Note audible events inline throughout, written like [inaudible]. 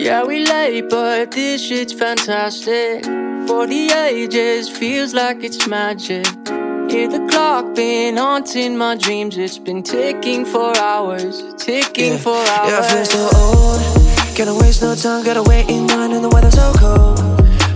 Yeah, we late, but this shit's fantastic. For the ages, feels like it's magic. Hear the clock been haunting my dreams. It's been ticking for hours, ticking yeah. for hours. Yeah, I feel so old. Gotta waste no time, gotta wait in line, and the weather's so cold.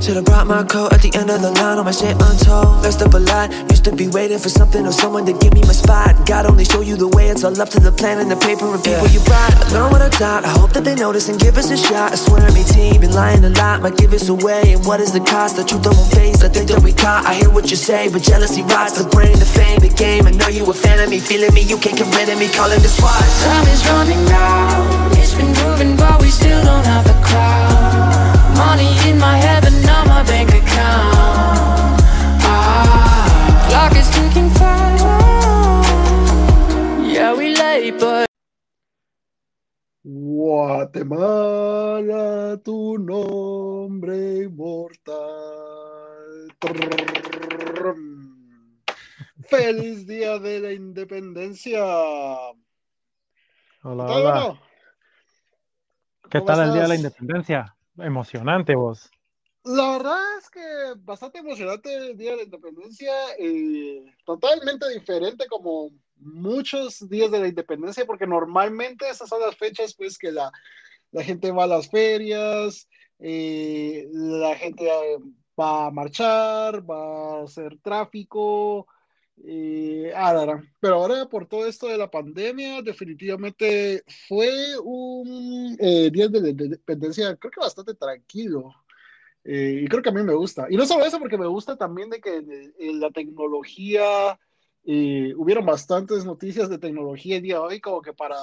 Should've brought my coat at the end of the line, all my shit untold. Messed up a lot, used to be waiting for something or someone to give me my spot. God only show you the way, it's all up to the plan and the paper and people yeah. you brought. I learn what I taught, I hope that they notice and give us a shot. I swear I'm 18, been lying a lot, might give us away. And what is the cost? The truth I won't face, I think that we caught. I hear what you say, but jealousy rots the brain, the fame, the game. I know you a fan of me, feeling me, you can't get rid of me, calling the SWAT. Time is running out, it's been moving, but we still don't have the crowd. Money in my head, but not my bank account. Is Guatemala, tu nombre inmortal. ¡Feliz Día de la Independencia! Hola, ¿Qué tal el Día de la Independencia? Emocionante vos. La verdad es que bastante emocionante el Día de la Independencia, eh, totalmente diferente como muchos días de la Independencia, porque normalmente esas son las fechas pues que la, la gente va a las ferias, eh, la gente va a marchar, va a hacer tráfico, eh, pero ahora por todo esto de la pandemia, definitivamente fue un eh, día de la Independencia, creo que bastante tranquilo. Eh, y creo que a mí me gusta. Y no solo eso, porque me gusta también de que en, la tecnología hubieron bastantes noticias de tecnología el día de hoy, como que para,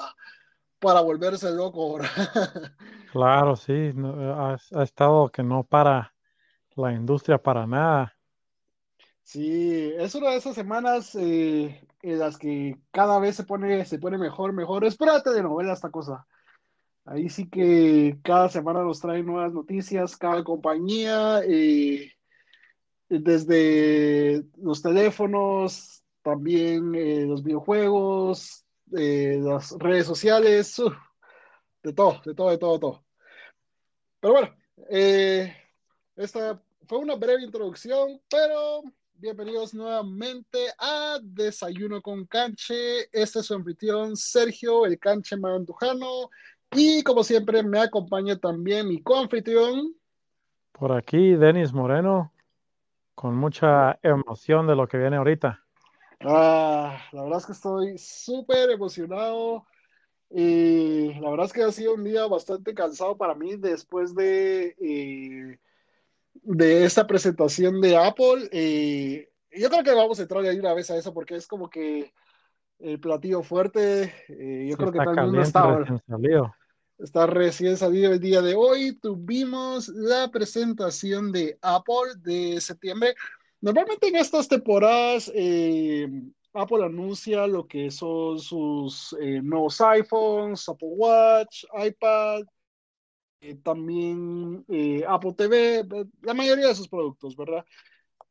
para volverse loco. [laughs] Claro, sí, ha estado que no para la industria para nada. Sí, es una de esas semanas eh, en las que cada vez se pone, se pone mejor, mejor. Espérate de novela esta cosa. Ahí sí que cada semana nos trae nuevas noticias, cada compañía. Eh, desde los teléfonos, también eh, los videojuegos, las redes sociales, de todo, de todo, de todo, de todo. Pero bueno, esta fue una breve introducción, pero bienvenidos nuevamente a Desayuno con Canche. Este es su anfitrión Sergio, el Canche Mandujano. Y como siempre me acompaña también mi coanfitrión. Por aquí, Denis Moreno, con mucha emoción de lo que viene ahorita. Ah, la verdad es que estoy súper emocionado. Y la verdad es que ha sido un día bastante cansado para mí después de, eh, de esta presentación de Apple. Eh, yo creo que vamos a entrar ahí una vez a eso porque es como que el platillo fuerte. Eh, yo creo que está todo el mundo está, recién salido. está recién salido el día de hoy. Tuvimos la presentación de Apple de septiembre. Normalmente en estas temporadas eh, Apple anuncia lo que son sus eh, nuevos iPhones, Apple Watch, iPad, eh, también eh, Apple TV, la mayoría de sus productos, ¿verdad?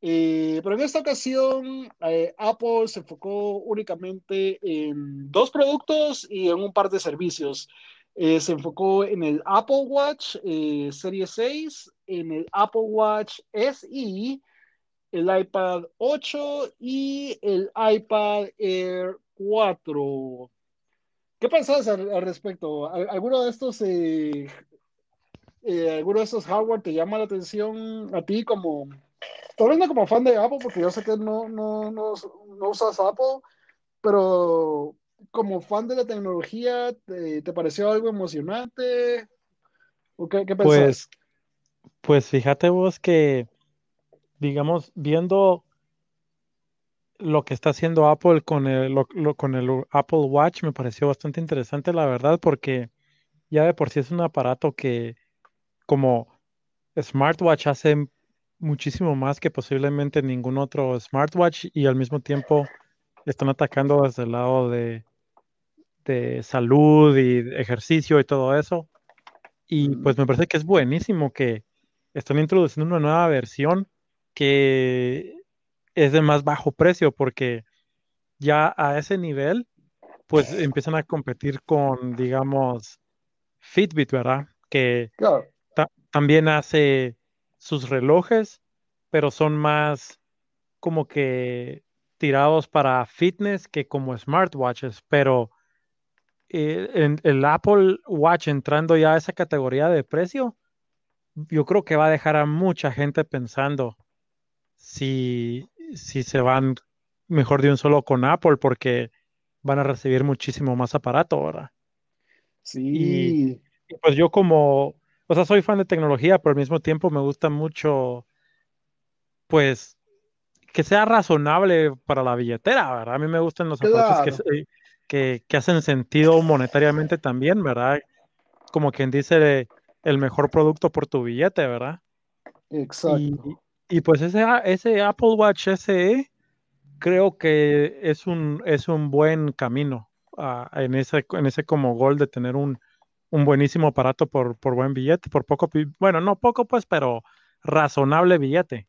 Eh, pero en esta ocasión eh, Apple se enfocó únicamente en dos productos y en un par de servicios. Eh, se enfocó en el Apple Watch eh, Serie 6, en el Apple Watch SE, el iPad 8 y el iPad Air 4. ¿Qué pensás al, al respecto? ¿Alguno de estos, eh, eh, alguno de estos hardware te llama la atención a ti como, tal vez no como fan de Apple, porque yo sé que no, no, no, no usas Apple, pero como fan de la tecnología, ¿te, te pareció algo emocionante? ¿O qué, qué Pues, pensás? pues fíjate vos que, digamos, viendo lo que está haciendo Apple con el, con el Apple Watch, me pareció bastante interesante, la verdad, porque ya de por sí es un aparato que como smartwatch hace muchísimo más que posiblemente ningún otro smartwatch y al mismo tiempo están atacando desde el lado de, de salud y de ejercicio y todo eso. Y Mm, pues me parece que es buenísimo que están introduciendo una nueva versión que es de más bajo precio porque ya a ese nivel pues empiezan a competir con, digamos, Fitbit, ¿verdad? Que también hace sus relojes, pero son más como que tirados para fitness que como smartwatches, pero eh, en, el Apple Watch entrando ya a esa categoría de precio, yo creo que va a dejar a mucha gente pensando si, si se van mejor de un solo con Apple porque van a recibir muchísimo más aparato ahora. Sí. Y, pues yo como, o sea, soy fan de tecnología, pero al mismo tiempo me gusta mucho, pues, que sea razonable para la billetera, ¿verdad? A mí me gustan los aparatos que, que, hacen sentido monetariamente también, ¿verdad? Como quien dice, el mejor producto por tu billete, ¿verdad? Exacto. Y, pues ese, ese Apple Watch SE creo que es un, es un buen camino ah, en, ese, en ese como gol de tener un, un buenísimo aparato por, por buen billete, por poco, bueno, no poco pues, pero razonable billete.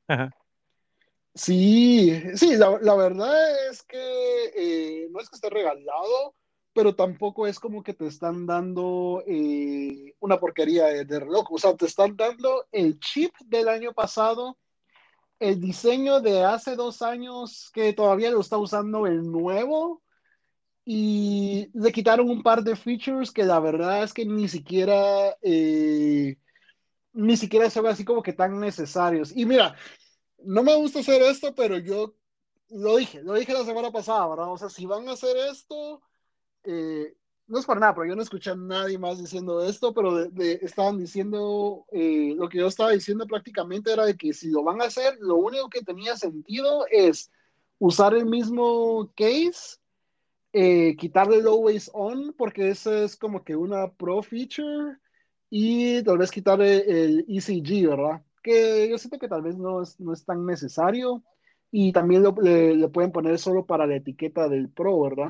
Sí, sí, la, la verdad es que eh, no es que esté regalado, pero tampoco es como que te están dando eh, una porquería de, de, reloj. O sea, te están dando el chip del año pasado el diseño de hace dos años que todavía lo está usando el nuevo y le quitaron un par de features que la verdad es que ni siquiera eh, ni siquiera ve así como que tan necesarios. Y mira, no me gusta hacer esto, pero yo lo dije, lo dije la semana pasada, ¿verdad? O sea, si van a hacer esto, eh, no es por nada, pero yo no escuché a nadie más diciendo esto, pero estaban diciendo, eh, lo que yo estaba diciendo prácticamente era de que si lo van a hacer, lo único que tenía sentido es usar el mismo case, eh, quitarle el always on, porque eso es como que una pro feature, y tal vez quitarle el ECG, ¿verdad? Que yo siento que tal vez no es, no es tan necesario, y también lo, le, pueden poner solo para la etiqueta del pro, ¿verdad?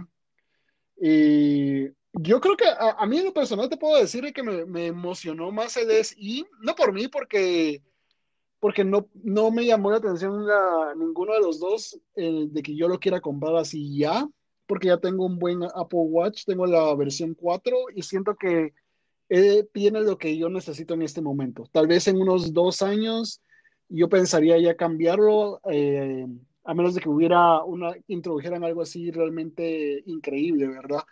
Yo creo que a, mí en lo personal te puedo decir que me, me, emocionó más el SI, no por mí, porque, porque no, no me llamó la atención a ninguno de los dos de que yo lo quiera comprar así ya, porque ya tengo un buen Apple Watch, tengo la versión 4 y siento que eh, tiene lo que yo necesito en este momento. Tal vez en unos dos años yo pensaría ya cambiarlo, eh, a menos de que hubiera una, introdujeran algo así realmente increíble, ¿verdad?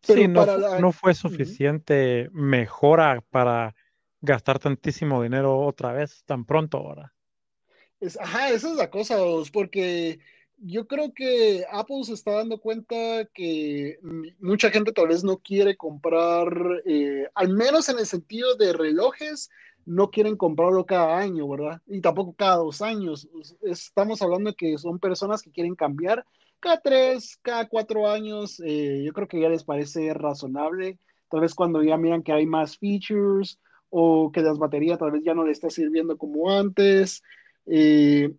sí, no, fue suficiente mejora para gastar tantísimo dinero otra vez tan pronto ahora. Es, ajá, esa es la cosa, porque yo creo que Apple se está dando cuenta que mucha gente tal vez no quiere comprar, eh, al menos en el sentido de relojes, no quieren comprarlo cada año, ¿verdad? Y tampoco cada dos años. Estamos hablando de que son personas que quieren cambiar cada tres, cada cuatro años, eh, yo creo que ya les parece razonable. Tal vez cuando ya miran que hay más features o que las baterías tal vez ya no le está sirviendo como antes. Eh,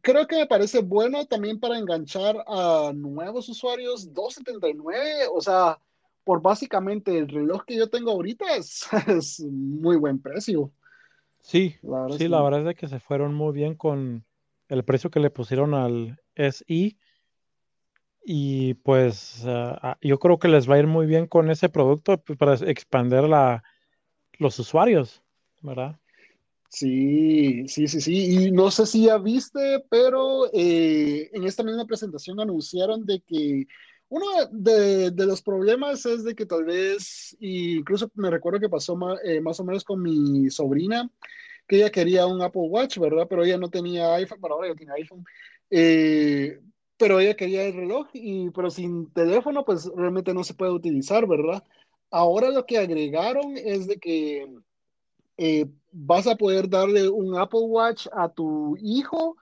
creo que me parece bueno también para enganchar a nuevos usuarios. 279, o sea, por básicamente el reloj que yo tengo ahorita [laughs] es, es muy buen precio. Sí, sí, la verdad es que se fueron muy bien con el precio que le pusieron al SI y pues ah, ah, yo creo que les va a ir muy bien con ese producto pues, para expandir la, los usuarios, ¿verdad? Sí, sí, sí, sí. Y no sé si ya viste, pero eh, en esta misma presentación anunciaron de que uno de, de, los problemas es de que tal vez, incluso me recuerdo que pasó eh, más o menos con mi sobrina, que ella quería un Apple Watch, ¿verdad? Pero ella no tenía iPhone, pero ahora ya tiene iPhone. Eh, pero ella quería el reloj, y, pero sin teléfono, pues realmente no se puede utilizar, ¿verdad? Ahora lo que agregaron es de que eh, vas a poder darle un Apple Watch a tu hijo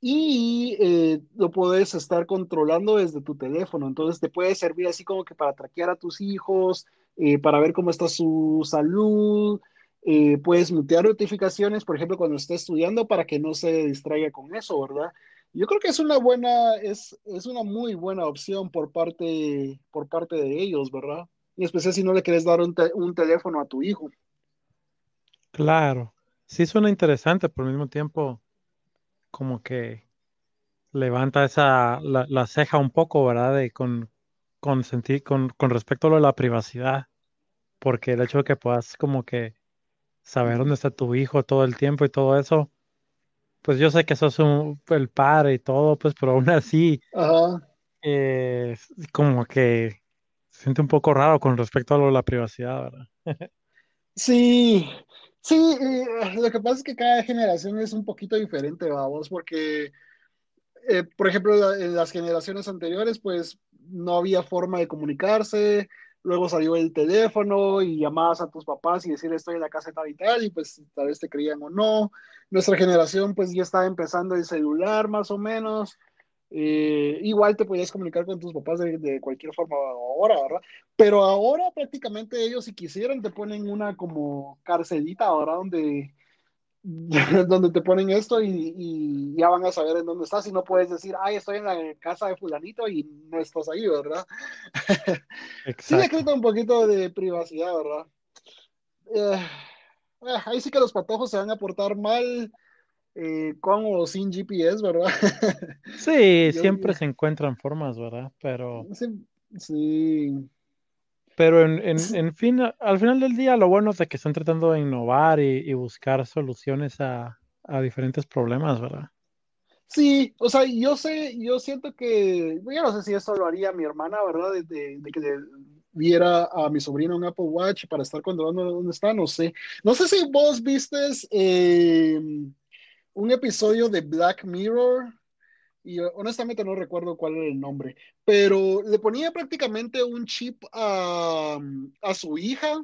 y eh, lo puedes estar controlando desde tu teléfono. Entonces te puede servir así como que para traquear a tus hijos, eh, para ver cómo está su salud. puedes mutear notificaciones, por ejemplo, cuando esté estudiando para que no se distraiga con eso, ¿verdad? Yo creo que es una buena, es, es una muy buena opción por parte, por parte de ellos, ¿verdad? Y especial si no le quieres dar un teléfono a tu hijo. Claro, sí suena interesante, por el mismo tiempo como que levanta esa, la, la ceja un poco, ¿verdad? De con, con, sentir, con, con respecto a lo de la privacidad, porque el hecho de que puedas como que saber dónde está tu hijo todo el tiempo y todo eso. Pues yo sé que sos un, el padre y todo, pues, pero aún así, Ajá. eh, como que se siente un poco raro con respecto a lo de la privacidad, ¿verdad? [laughs] Sí, sí, lo que pasa es que cada generación es un poquito diferente, vamos, porque, eh, por ejemplo, en las generaciones anteriores, pues no había forma de comunicarse, luego salió el teléfono y llamabas a tus papás y decir estoy en la casa tal y tal, y pues tal vez te creían o no. Nuestra generación, pues ya estaba empezando el celular, más o menos. Eh, igual te podías comunicar con tus papás de, de cualquier forma ahora, ¿verdad? Pero ahora prácticamente ellos si quisieran te ponen una como carcelita, ¿verdad? Donde, [laughs] donde te ponen esto y, y ya van a saber en dónde estás y no puedes decir, ay, estoy en la casa de fulanito y no estás ahí, ¿verdad? [laughs] Sí quita un poquito de privacidad, ¿verdad? Eh, eh, ahí sí que los patojos se van a portar mal eh, con o sin GPS, ¿verdad? [laughs] Sí, Yo, siempre se encuentran formas, ¿verdad? Pero, sí, sí, pero en, en, en fin, al final del día, lo bueno es de que están tratando de innovar y, y buscar soluciones a, a diferentes problemas, ¿verdad? Sí, o sea, yo sé, yo siento que, yo no sé si eso lo haría mi hermana, ¿verdad? De, de- de que le diera a mi sobrino un Apple Watch para estar controlando dónde está, no sé. No sé si vos vistes eh, un episodio de Black Mirror, y honestamente no recuerdo cuál era el nombre, pero le ponía prácticamente un chip a, a su hija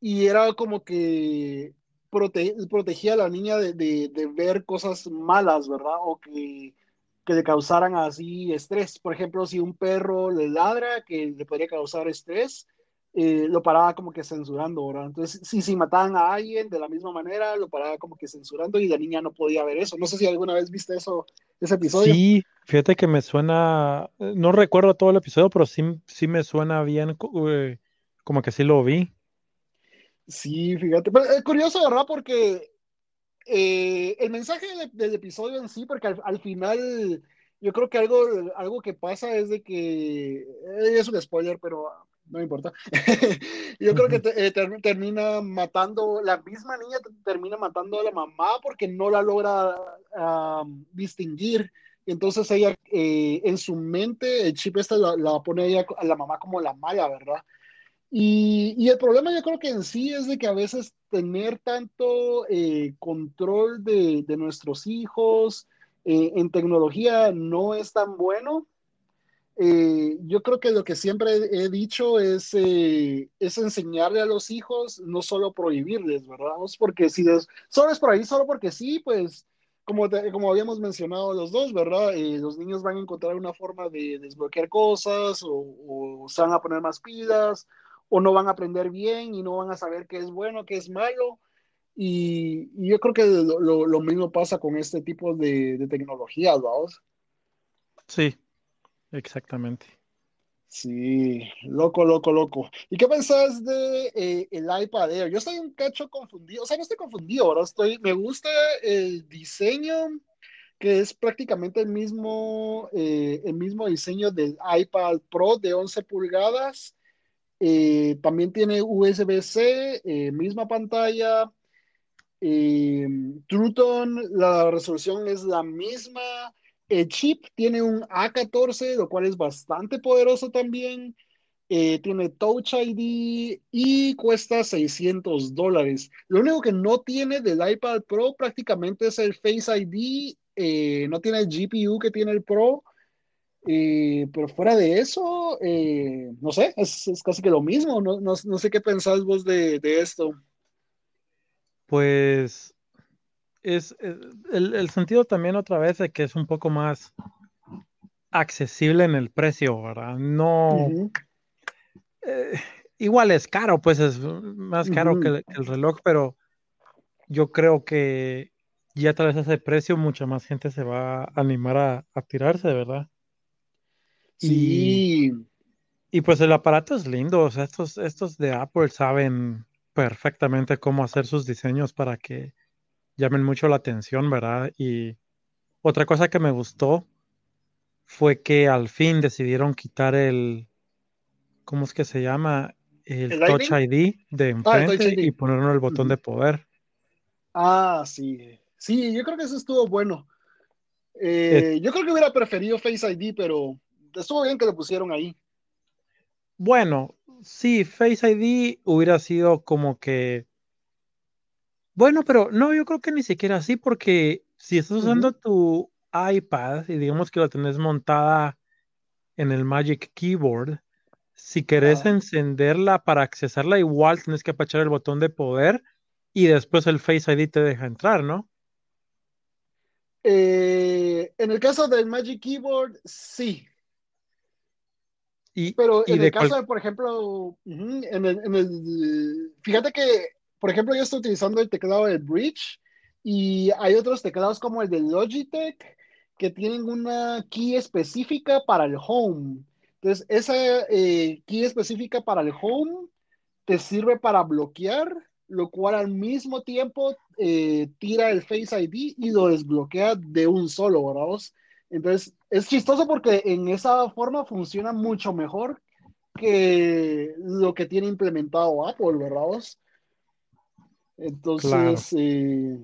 y era como que prote protegía a la niña de, de, de, ver cosas malas, ¿verdad? O que, que, le causaran así estrés. Por ejemplo, si un perro le ladra, que le podría causar estrés, eh, lo paraba como que censurando, ¿verdad? Entonces, si, si mataban a alguien de la misma manera, lo paraba como que censurando y la niña no podía ver eso. No sé si alguna vez viste eso, ese episodio. Sí, fíjate que me suena, no recuerdo todo el episodio, pero sí, sí me suena bien, eh, como que sí lo vi. Sí, fíjate, pero es curioso, ¿verdad? Porque eh, el mensaje de, del episodio en sí, porque al, al, final yo creo que algo, algo que pasa es de que, eh, es un spoiler, pero no me importa, [laughs] yo creo que te, eh, ter, termina matando, la misma niña termina matando a la mamá porque no la logra distinguir. Entonces ella, eh, en su mente, el chip este la, la pone ella, a la mamá como la mala, ¿verdad? Y, y, el problema yo creo que en sí es de que a veces tener tanto eh, control de, de, nuestros hijos en tecnología no es tan bueno. Eh, yo creo que lo que siempre he, dicho es, eh, es enseñarle a los hijos, no solo prohibirles, ¿verdad? Porque si les, solo es por ahí, solo porque sí, pues como, te, como habíamos mencionado los dos, ¿verdad? Eh, los niños van a encontrar una forma de desbloquear cosas o, se van a poner más pilas o no van a aprender bien y no van a saber qué es bueno, qué es malo. Y, yo creo que lo, lo, lo, mismo pasa con este tipo de, de tecnologías, ¿vamos? Sí, exactamente. Sí, loco, loco, loco. ¿Y qué pensás de eh, el iPad Air? Yo estoy un cacho confundido, o sea, no estoy confundido, ahora estoy, me gusta el diseño, que es prácticamente el mismo, eh, el mismo diseño del iPad Pro de 11 pulgadas. Eh, también tiene USB-C, eh, misma pantalla. Eh, True Tone, la resolución es la misma. El chip tiene un A14, lo cual es bastante poderoso también. Eh, tiene Touch ID y cuesta 600 dólares. Lo único que no tiene del iPad Pro prácticamente es el Face ID. Eh, no tiene el GPU que tiene el Pro. Eh, pero fuera de eso, eh, no sé, es, casi que lo mismo. No sé qué pensás vos de, de esto. Pues es, es el, el, sentido también otra vez de que es un poco más accesible en el precio, ¿verdad? No. Uh -huh. eh, igual es caro, pues es más caro uh -huh. que, el, que, el, reloj, pero yo creo que ya tal vez a ese precio mucha más gente se va a animar a, a tirarse, ¿verdad? Sí. Y, y, pues el aparato es lindo, o sea, estos, estos de Apple saben perfectamente cómo hacer sus diseños para que llamen mucho la atención, ¿verdad? Y otra cosa que me gustó fue que al fin decidieron quitar el, ¿cómo es que se llama? el, Touch ID de ah, enfrente y poner el botón de poder. Ah, sí. Sí, yo creo que eso estuvo bueno. Eh, yo creo que hubiera preferido Face ID, pero estuvo bien que lo pusieron ahí. Bueno, sí, Face ID hubiera sido como que. Bueno, pero no, yo creo que ni siquiera así, porque si estás usando tu iPad y digamos que la tenés montada en el Magic Keyboard, si querés encenderla para accesarla, igual tienes que apachar el botón de poder y después el Face ID te deja entrar, ¿no? Eh, en el caso del Magic Keyboard, sí. Pero en el caso de, por ejemplo, en el, fíjate que, por ejemplo, yo estoy utilizando el teclado del Bridge y hay otros teclados como el de Logitech que tienen una key específica para el home. Entonces, esa eh, key específica para el home te sirve para bloquear, lo cual al mismo tiempo eh, tira el Face ID y lo desbloquea de un solo, ¿verdad? Entonces, es chistoso porque en esa forma funciona mucho mejor que lo que tiene implementado Apple, ¿verdad? Entonces, eh,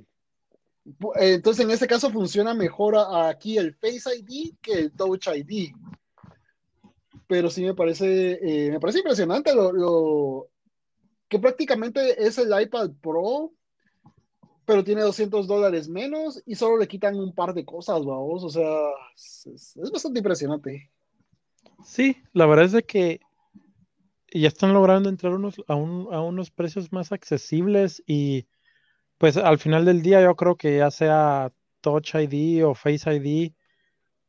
entonces en este caso funciona mejor aquí el Face ID que el Touch ID. Pero sí me parece, eh, me parece impresionante lo, que prácticamente es el iPad Pro pero tiene 200 dólares menos y solo le quitan un par de cosas, vamos. O sea, es, bastante impresionante. Sí, la verdad es de que ya están logrando entrar unos, a, a unos precios más accesibles y pues al final del día yo creo que ya sea Touch ID o Face ID,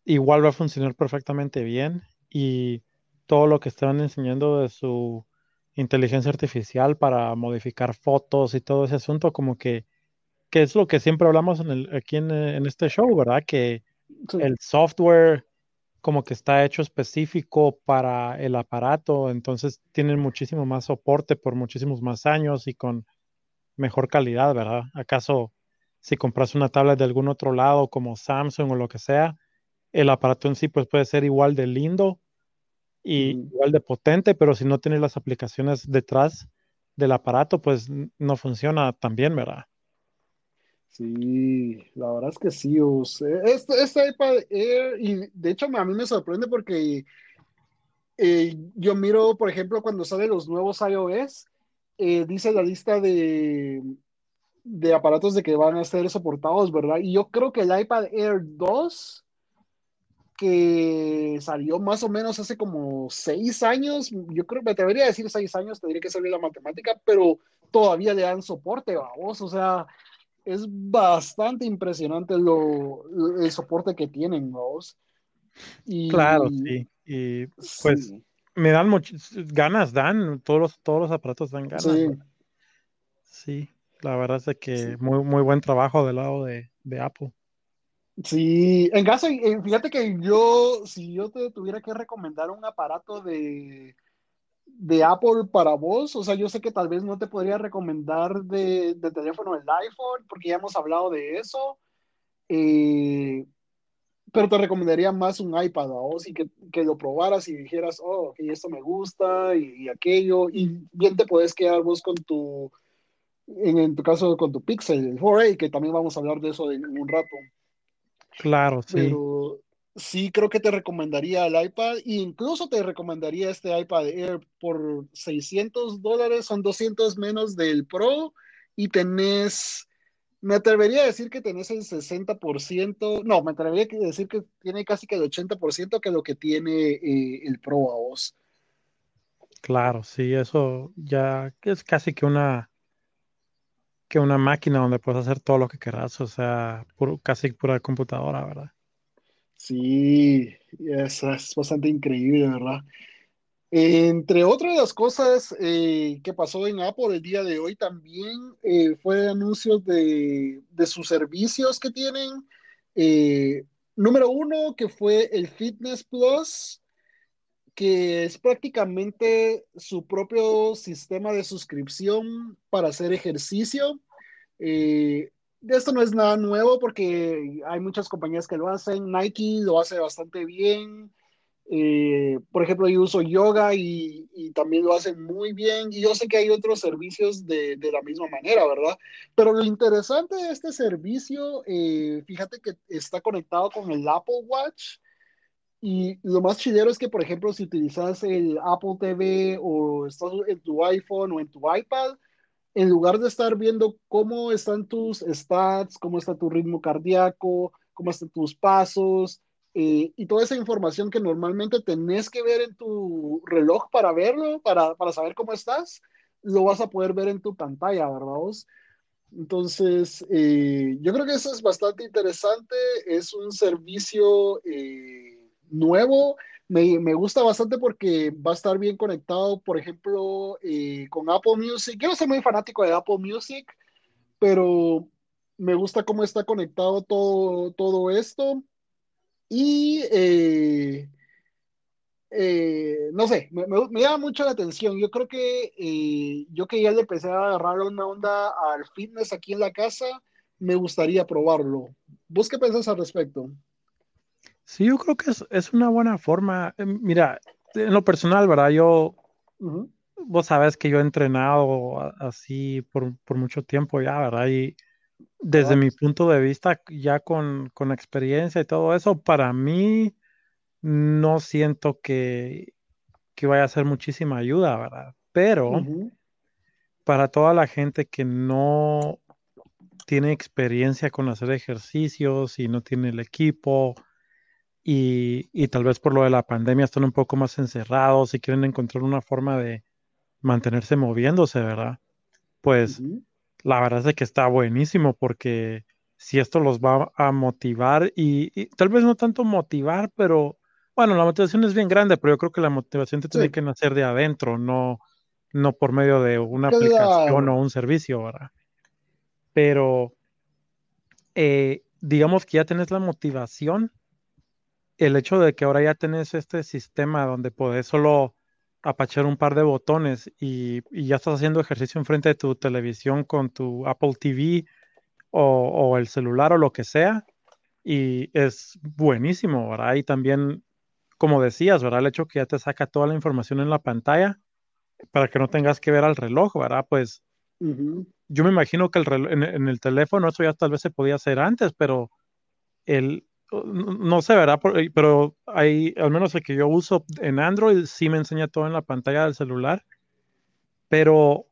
igual va a funcionar perfectamente bien y todo lo que estaban enseñando de su inteligencia artificial para modificar fotos y todo ese asunto, como que que es lo que siempre hablamos en el, aquí en, en, este show, ¿verdad? Que el software como que está hecho específico para el aparato, entonces tienen muchísimo más soporte por muchísimos más años y con mejor calidad, ¿verdad? ¿Acaso si compras una tablet de algún otro lado como Samsung o lo que sea, el aparato en sí pues puede ser igual de lindo y igual de potente, pero si no tienes las aplicaciones detrás del aparato, pues no funciona tan bien, ¿verdad? Sí, la verdad es que sí. este, este, iPad Air, y de hecho a mí me sorprende porque eh, yo miro, por ejemplo, cuando salen los nuevos iOS, eh, dice la lista de, de aparatos de que van a ser soportados, ¿verdad? Y yo creo que el iPad Air 2, que salió más o menos hace como seis años, yo creo, me atrevería a decir seis años, tendría que salir la matemática, pero todavía le dan soporte, vamos, o sea es bastante impresionante lo, el soporte que tienen, ¿no? Y, claro, sí. Y pues me dan muchas ganas, dan, todos los, todos los aparatos dan ganas. Sí. sí la verdad es que muy, muy buen trabajo del lado de, de Apple. Sí, en caso, fíjate que yo, si yo te tuviera que recomendar un aparato de, de Apple para vos, o sea, yo sé que tal vez no te podría recomendar de, teléfono el iPhone, porque ya hemos hablado de eso, eh, pero te recomendaría más un iPad a vos y que, que, lo probaras y dijeras, oh, ok, esto me gusta y, aquello, y bien te puedes quedar vos con tu, en, tu caso, con tu Pixel, el 4A, que también vamos a hablar de eso en, un rato. Claro, sí. Pero, sí creo que te recomendaría el iPad e incluso te recomendaría este iPad Air por 600 dólares, son 200 menos del Pro y tenés, me atrevería a decir que tenés el 60%, no, me atrevería a decir que tiene casi que el 80% que lo que tiene eh, el Pro a vos. Claro, sí, eso ya es casi que una que una máquina donde puedes hacer todo lo que quieras, o sea, casi pura computadora, ¿verdad? Sí, es, es bastante increíble, ¿verdad? Entre otras las cosas eh, que pasó en Apple el día de hoy también eh, fue anuncios de, de, sus servicios que tienen. Eh, número uno, que fue el Fitness Plus, que es prácticamente su propio sistema de suscripción para hacer ejercicio esto no es nada nuevo porque hay muchas compañías que lo hacen. Nike lo hace bastante bien. Eh, por ejemplo, yo uso yoga y, y, también lo hacen muy bien. Y yo sé que hay otros servicios de, de la misma manera, ¿verdad? Pero lo interesante de este servicio, eh, fíjate que está conectado con el Apple Watch. Y lo más chidero es que, por ejemplo, si utilizas el Apple TV o estás en tu iPhone o en tu iPad, en lugar de estar viendo cómo están tus stats, cómo está tu ritmo cardíaco, cómo están tus pasos, eh, y toda esa información que normalmente tenés que ver en tu reloj para verlo, para, para saber cómo estás, lo vas a poder ver en tu pantalla, ¿verdad vos? Entonces, eh, yo creo que eso es bastante interesante, es un servicio eh, nuevo, me, me, gusta bastante porque va a estar bien conectado, por ejemplo, eh, con Apple Music. Yo no soy muy fanático de Apple Music, pero me gusta cómo está conectado todo, todo esto. Y eh, eh, no sé, me, me, llama mucho la atención. Yo creo que eh, yo que ya le empecé a agarrar una onda al fitness aquí en la casa, me gustaría probarlo. ¿Vos qué pensás al respecto? Sí, yo creo que es, es una buena forma. Mira, en lo personal, ¿verdad? Yo, uh -huh. vos sabes que yo he entrenado así por, por mucho tiempo ya, ¿verdad? Y desde mi punto de vista, ya con, con, experiencia y todo eso, para mí no siento que, que vaya a ser muchísima ayuda, ¿verdad? Pero uh -huh. para toda la gente que no tiene experiencia con hacer ejercicios y no tiene el equipo y, y tal vez por lo de la pandemia están un poco más encerrados y quieren encontrar una forma de mantenerse moviéndose, ¿verdad? Pues... Uh -huh la verdad es que está buenísimo porque si esto los va a motivar y, y, tal vez no tanto motivar, pero bueno, la motivación es bien grande, pero yo creo que la motivación te sí. tiene que nacer de adentro, no, no por medio de una claro. aplicación o un servicio, ¿verdad? Pero eh, digamos que ya tenés la motivación, el hecho de que ahora ya tenés este sistema donde podés solo apachar un par de botones y, y, ya estás haciendo ejercicio enfrente de tu televisión con tu Apple TV o, o, el celular o lo que sea. Y es buenísimo, ¿verdad? Y también, como decías, ¿verdad? El hecho que ya te saca toda la información en la pantalla para que no tengas que ver al reloj, ¿verdad? Pues uh -huh. yo me imagino que el reloj, en, en, el teléfono eso ya tal vez se podía hacer antes, pero el, no sé, ¿verdad? Pero hay, al menos el que yo uso en Android, sí me enseña todo en la pantalla del celular. Pero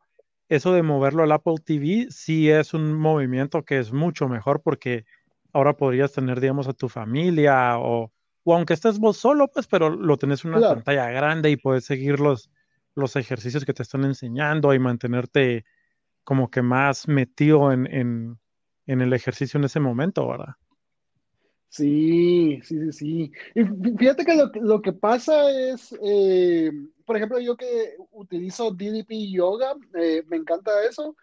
eso de moverlo al Apple TV sí es un movimiento que es mucho mejor porque ahora podrías tener, digamos, a tu familia o, o aunque estés vos solo, pues, pero lo tenés en una claro. pantalla grande y puedes seguir los, los ejercicios que te están enseñando y mantenerte como que más metido en, en, en el ejercicio en ese momento, ¿verdad? Sí, sí, sí, sí. Y fíjate que lo, lo que pasa es, eh, por ejemplo, yo que utilizo DDP Yoga, eh, me encanta eso,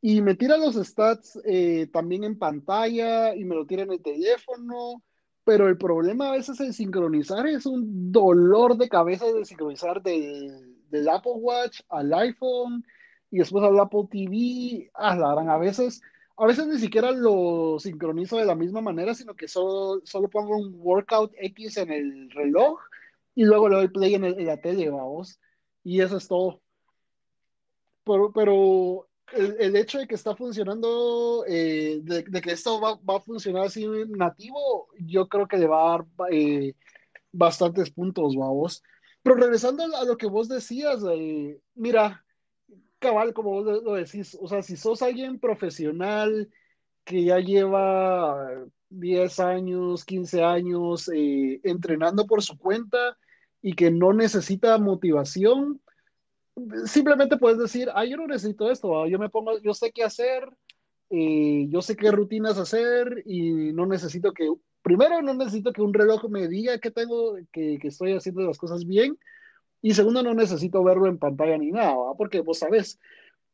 y me tira los stats eh, también en pantalla y me lo tira en el teléfono, pero el problema a veces es sincronizar, es un dolor de cabeza de sincronizar del, del Apple Watch al iPhone y después al Apple TV, ah, la gran, a veces a veces ni siquiera lo sincronizo de la misma manera, sino que solo, solo pongo un workout X en el reloj y luego le doy play en, el, en la tele, vamos. Y eso es todo. Pero, pero el, el, hecho de que está funcionando, eh, de, de, que esto va, va, a funcionar así nativo, yo creo que le va a dar eh, bastantes puntos, vamos. Pero regresando a lo que vos decías, eh, mira, cabal, como vos lo decís, o sea, si sos alguien profesional que ya lleva 10 años, 15 años eh, entrenando por su cuenta y que no necesita motivación, simplemente puedes decir, ah, yo no necesito esto, yo me pongo, yo sé qué hacer, eh, yo sé qué rutinas hacer y no necesito que, primero, no necesito que un reloj me diga que tengo, que estoy haciendo las cosas bien, y segundo, no necesito verlo en pantalla ni nada, porque vos sabés.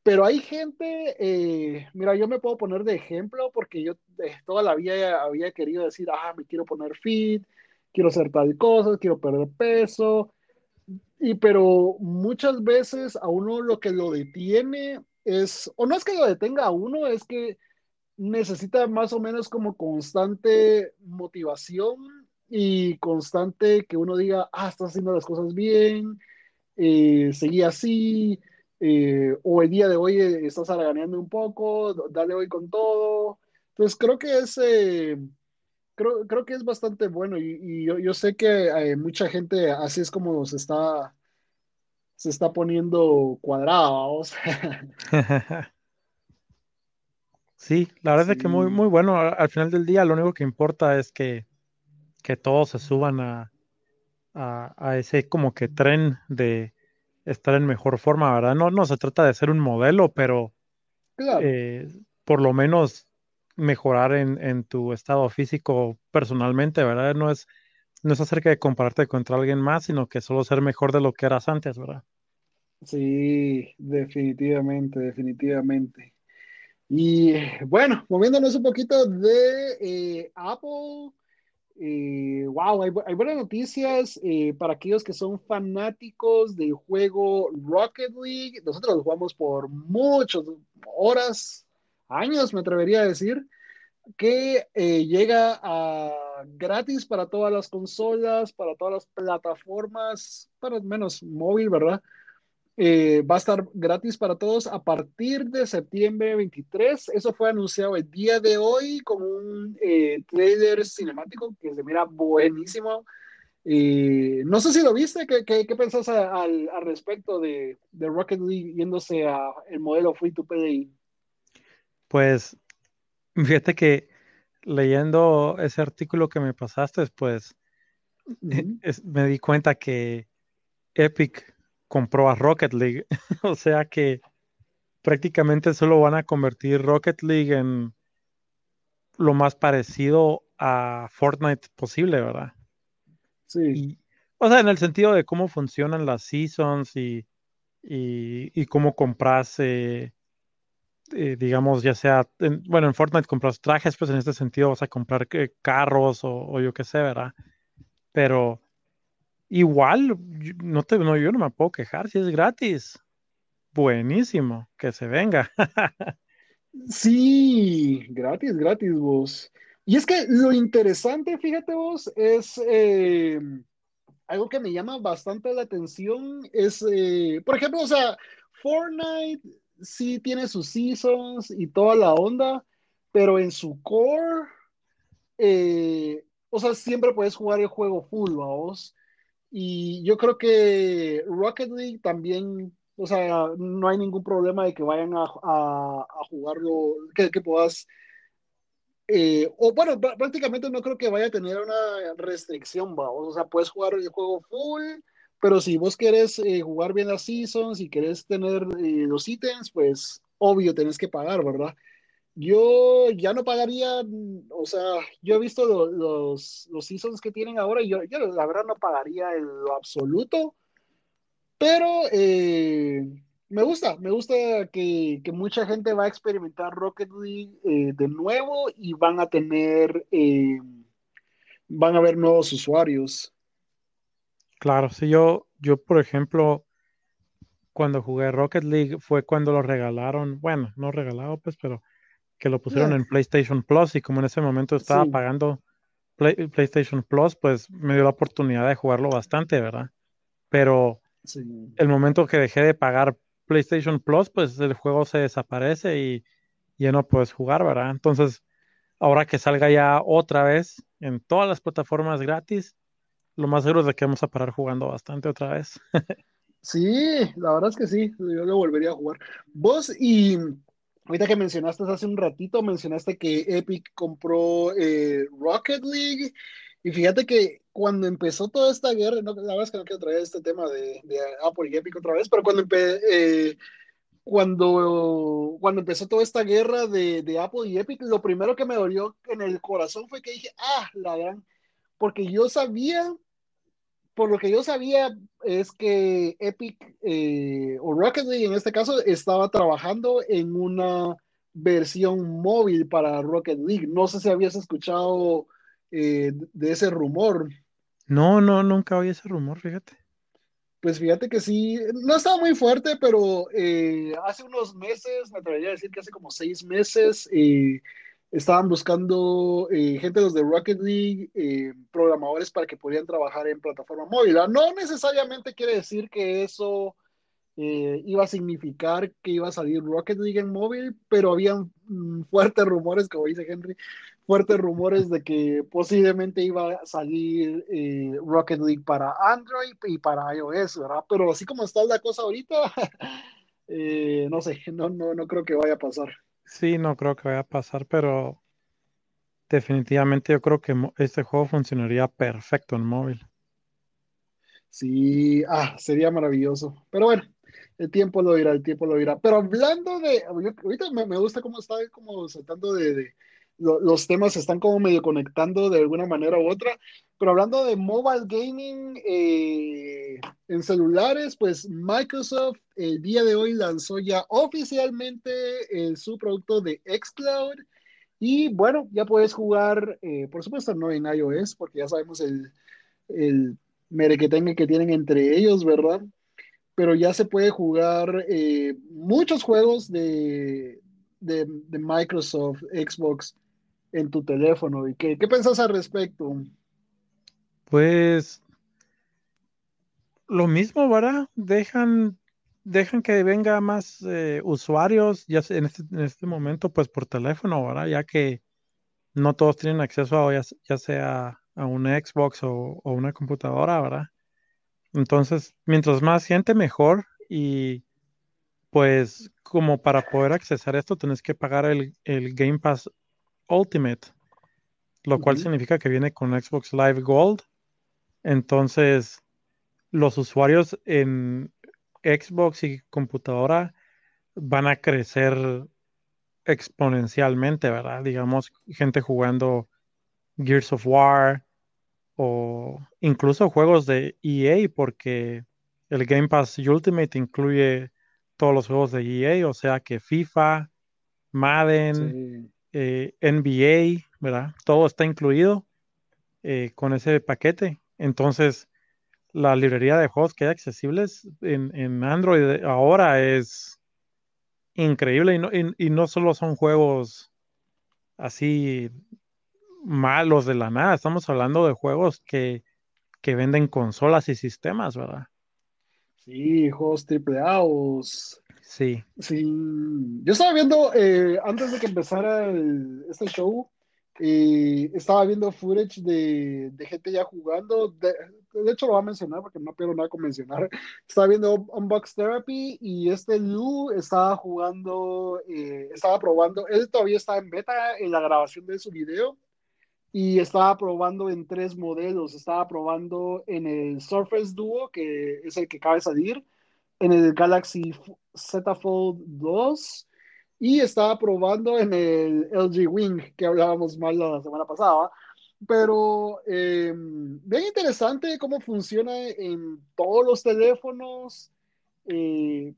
Pero hay gente, eh, mira, yo me puedo poner de ejemplo porque yo eh, toda la vida había querido decir, ah, me quiero poner fit, quiero hacer tal cosa, quiero perder peso. Y pero muchas veces a uno lo que lo detiene es, o no es que lo detenga a uno, es que necesita más o menos como constante motivación y constante que uno diga, ah, estás haciendo las cosas bien, eh, seguí así, eh, o el día de hoy eh, estás haraganeando un poco, dale hoy con todo. Entonces creo que es, eh, creo, creo que es bastante bueno y, y yo, yo, sé que mucha gente así es como se está, se está poniendo cuadrados. [laughs] sí, la verdad sí. es que muy, muy bueno. Al final del día lo único que importa es que, que todos se suban a, a, a ese como que tren de estar en mejor forma, ¿verdad? No, no se trata de ser un modelo, pero claro. eh, por lo menos mejorar en, en, tu estado físico personalmente, ¿verdad? No es, no es acerca de compararte contra alguien más, sino que solo ser mejor de lo que eras antes, ¿verdad? Sí, definitivamente, definitivamente. Y bueno, moviéndonos un poquito de eh, Apple, eh, wow, hay, buenas noticias eh, para aquellos que son fanáticos del juego Rocket League. Nosotros lo jugamos por muchas horas, años, me atrevería a decir, que eh, llega gratis para todas las consolas, para todas las plataformas, menos móvil, ¿verdad? Eh, va a estar gratis para todos a partir de septiembre 23. Eso fue anunciado el día de hoy con un eh, trailer cinemático que se mira buenísimo. Eh, no sé si lo viste, ¿qué, qué, qué pensás al, al, respecto de, de, Rocket League yéndose a el modelo free to play? Pues fíjate que leyendo ese artículo que me pasaste, pues uh -huh. es, me di cuenta que Epic compró a Rocket League. [laughs] o sea que prácticamente solo van a convertir Rocket League en lo más parecido a Fortnite posible, ¿verdad? Sí. Y, o sea, en el sentido de cómo funcionan las seasons y, y, y cómo compras, eh, eh, digamos, ya sea, en, bueno, en Fortnite compras trajes, pues en este sentido vas a comprar eh, carros o, o yo qué sé, ¿verdad? Pero Igual, no te, no, yo no me puedo quejar si es gratis. Buenísimo, que se venga. [laughs] sí, gratis, gratis vos. Y es que lo interesante, fíjate vos, es eh, algo que me llama bastante la atención, es, eh, por ejemplo, o sea, Fortnite sí tiene sus seasons y toda la onda, pero en su core, eh, o sea, siempre puedes jugar el juego full, vos. Y yo creo que Rocket League también, o sea, no hay ningún problema de que vayan a, jugarlo, que, que puedas, eh, o bueno, prácticamente no creo que vaya a tener una restricción, ¿va? o sea, puedes jugar el juego full, pero si vos querés eh, jugar bien las seasons y querés tener eh, los ítems, pues obvio tenés que pagar, ¿verdad? Yo ya no pagaría, o sea, yo he visto lo, los, los seasons que tienen ahora y yo, yo, la verdad no pagaría en lo absoluto, pero eh, me gusta, me gusta que, que, mucha gente va a experimentar Rocket League eh, de nuevo y van a tener, eh, van a ver nuevos usuarios. Claro, sí, yo, yo por ejemplo, cuando jugué Rocket League fue cuando lo regalaron, bueno, no regalado pues, pero que lo pusieron yeah. en PlayStation Plus y como en ese momento estaba sí. pagando Play, PlayStation Plus, pues me dio la oportunidad de jugarlo bastante, ¿verdad? Pero sí. el momento que dejé de pagar PlayStation Plus, pues el juego se desaparece y ya no puedes jugar, ¿verdad? Entonces, ahora que salga ya otra vez en todas las plataformas gratis, lo más seguro es de que vamos a parar jugando bastante otra vez. [laughs] sí, la verdad es que sí, yo lo volvería a jugar. Vos y Ahorita que mencionaste hace un ratito, mencionaste que Epic compró eh, Rocket League. Y fíjate que cuando empezó toda esta guerra, no, la verdad es que no quiero traer este tema de, de Apple y Epic otra vez, pero cuando, empe, eh, cuando, cuando empezó toda esta guerra de, de, Apple y Epic, lo primero que me dolió en el corazón fue que dije, ah, la gran, porque yo sabía por lo que yo sabía es que Epic eh, o Rocket League en este caso estaba trabajando en una versión móvil para Rocket League. No sé si habías escuchado eh, de ese rumor. No, no, nunca oí ese rumor, fíjate. Pues fíjate que sí, no estaba muy fuerte, pero eh, hace unos meses, me atrevería a decir que hace como seis meses, estaban buscando eh, gente los de Rocket League, eh, programadores para que pudieran trabajar en plataforma móvil. No necesariamente quiere decir que eso eh, iba a significar que iba a salir Rocket League en móvil, pero habían mm, fuertes rumores, como dice Henry, fuertes rumores de que posiblemente iba a salir eh, Rocket League para Android y para iOS, ¿verdad? Pero así como está la cosa ahorita, [laughs] eh, no sé, no, no, no creo que vaya a pasar. Sí, no creo que vaya a pasar, pero definitivamente yo creo que este juego funcionaría perfecto en móvil. Sí, ah, sería maravilloso. Pero bueno, el tiempo lo dirá, el tiempo lo dirá. Pero hablando de, ahorita me, gusta cómo está como saltando de, los temas están como medio conectando de alguna manera u otra. Pero hablando de mobile gaming eh, en celulares, pues Microsoft el día de hoy lanzó ya oficialmente eh, su producto de xCloud. Y bueno, ya puedes jugar, eh, por supuesto no en iOS, porque ya sabemos el, el merequetengue que tienen entre ellos, ¿verdad? pero ya se puede jugar muchos juegos de, de, Microsoft, Xbox en tu teléfono. ¿Y qué, qué pensás al respecto? Pues lo mismo, ¿verdad? Dejan, dejan que venga más eh, usuarios ya en este, en este momento, pues por teléfono, ¿verdad? Ya que no todos tienen acceso a ya, sea a un Xbox o, una computadora, ¿verdad? Entonces, mientras más gente, mejor. Y pues como para poder accesar esto, tenés que pagar el, Game Pass Ultimate, lo cual significa que viene con Xbox Live Gold. Entonces, los usuarios en Xbox y computadora van a crecer exponencialmente, ¿verdad? Digamos, gente jugando Gears of War, o incluso juegos de EA, porque el Game Pass Ultimate incluye todos los juegos de EA, o sea que FIFA, Madden, eh, NBA, ¿verdad? Todo está incluido eh, con ese paquete. Entonces, la librería de juegos que hay accesibles en, Android ahora es increíble y no, y no solo son juegos así malos de la nada. Estamos hablando de juegos que, que venden consolas y sistemas, ¿verdad? Sí, juegos triple Sí. Sí. Yo estaba viendo, eh, antes de que empezara este show, eh, estaba viendo footage de, gente ya jugando. De, hecho, lo voy a mencionar porque no pierdo nada con mencionar. Estaba viendo Unbox Therapy y este Lu estaba jugando, eh, estaba probando. Él todavía está en beta en la grabación de su video y estaba probando en tres modelos. Estaba probando en el Surface Duo, que es el que acaba de salir, en el Galaxy Z Fold 2 y estaba probando en el LG Wing, que hablábamos mal la semana pasada. Pero eh, bien interesante cómo funciona en todos los teléfonos. Eh,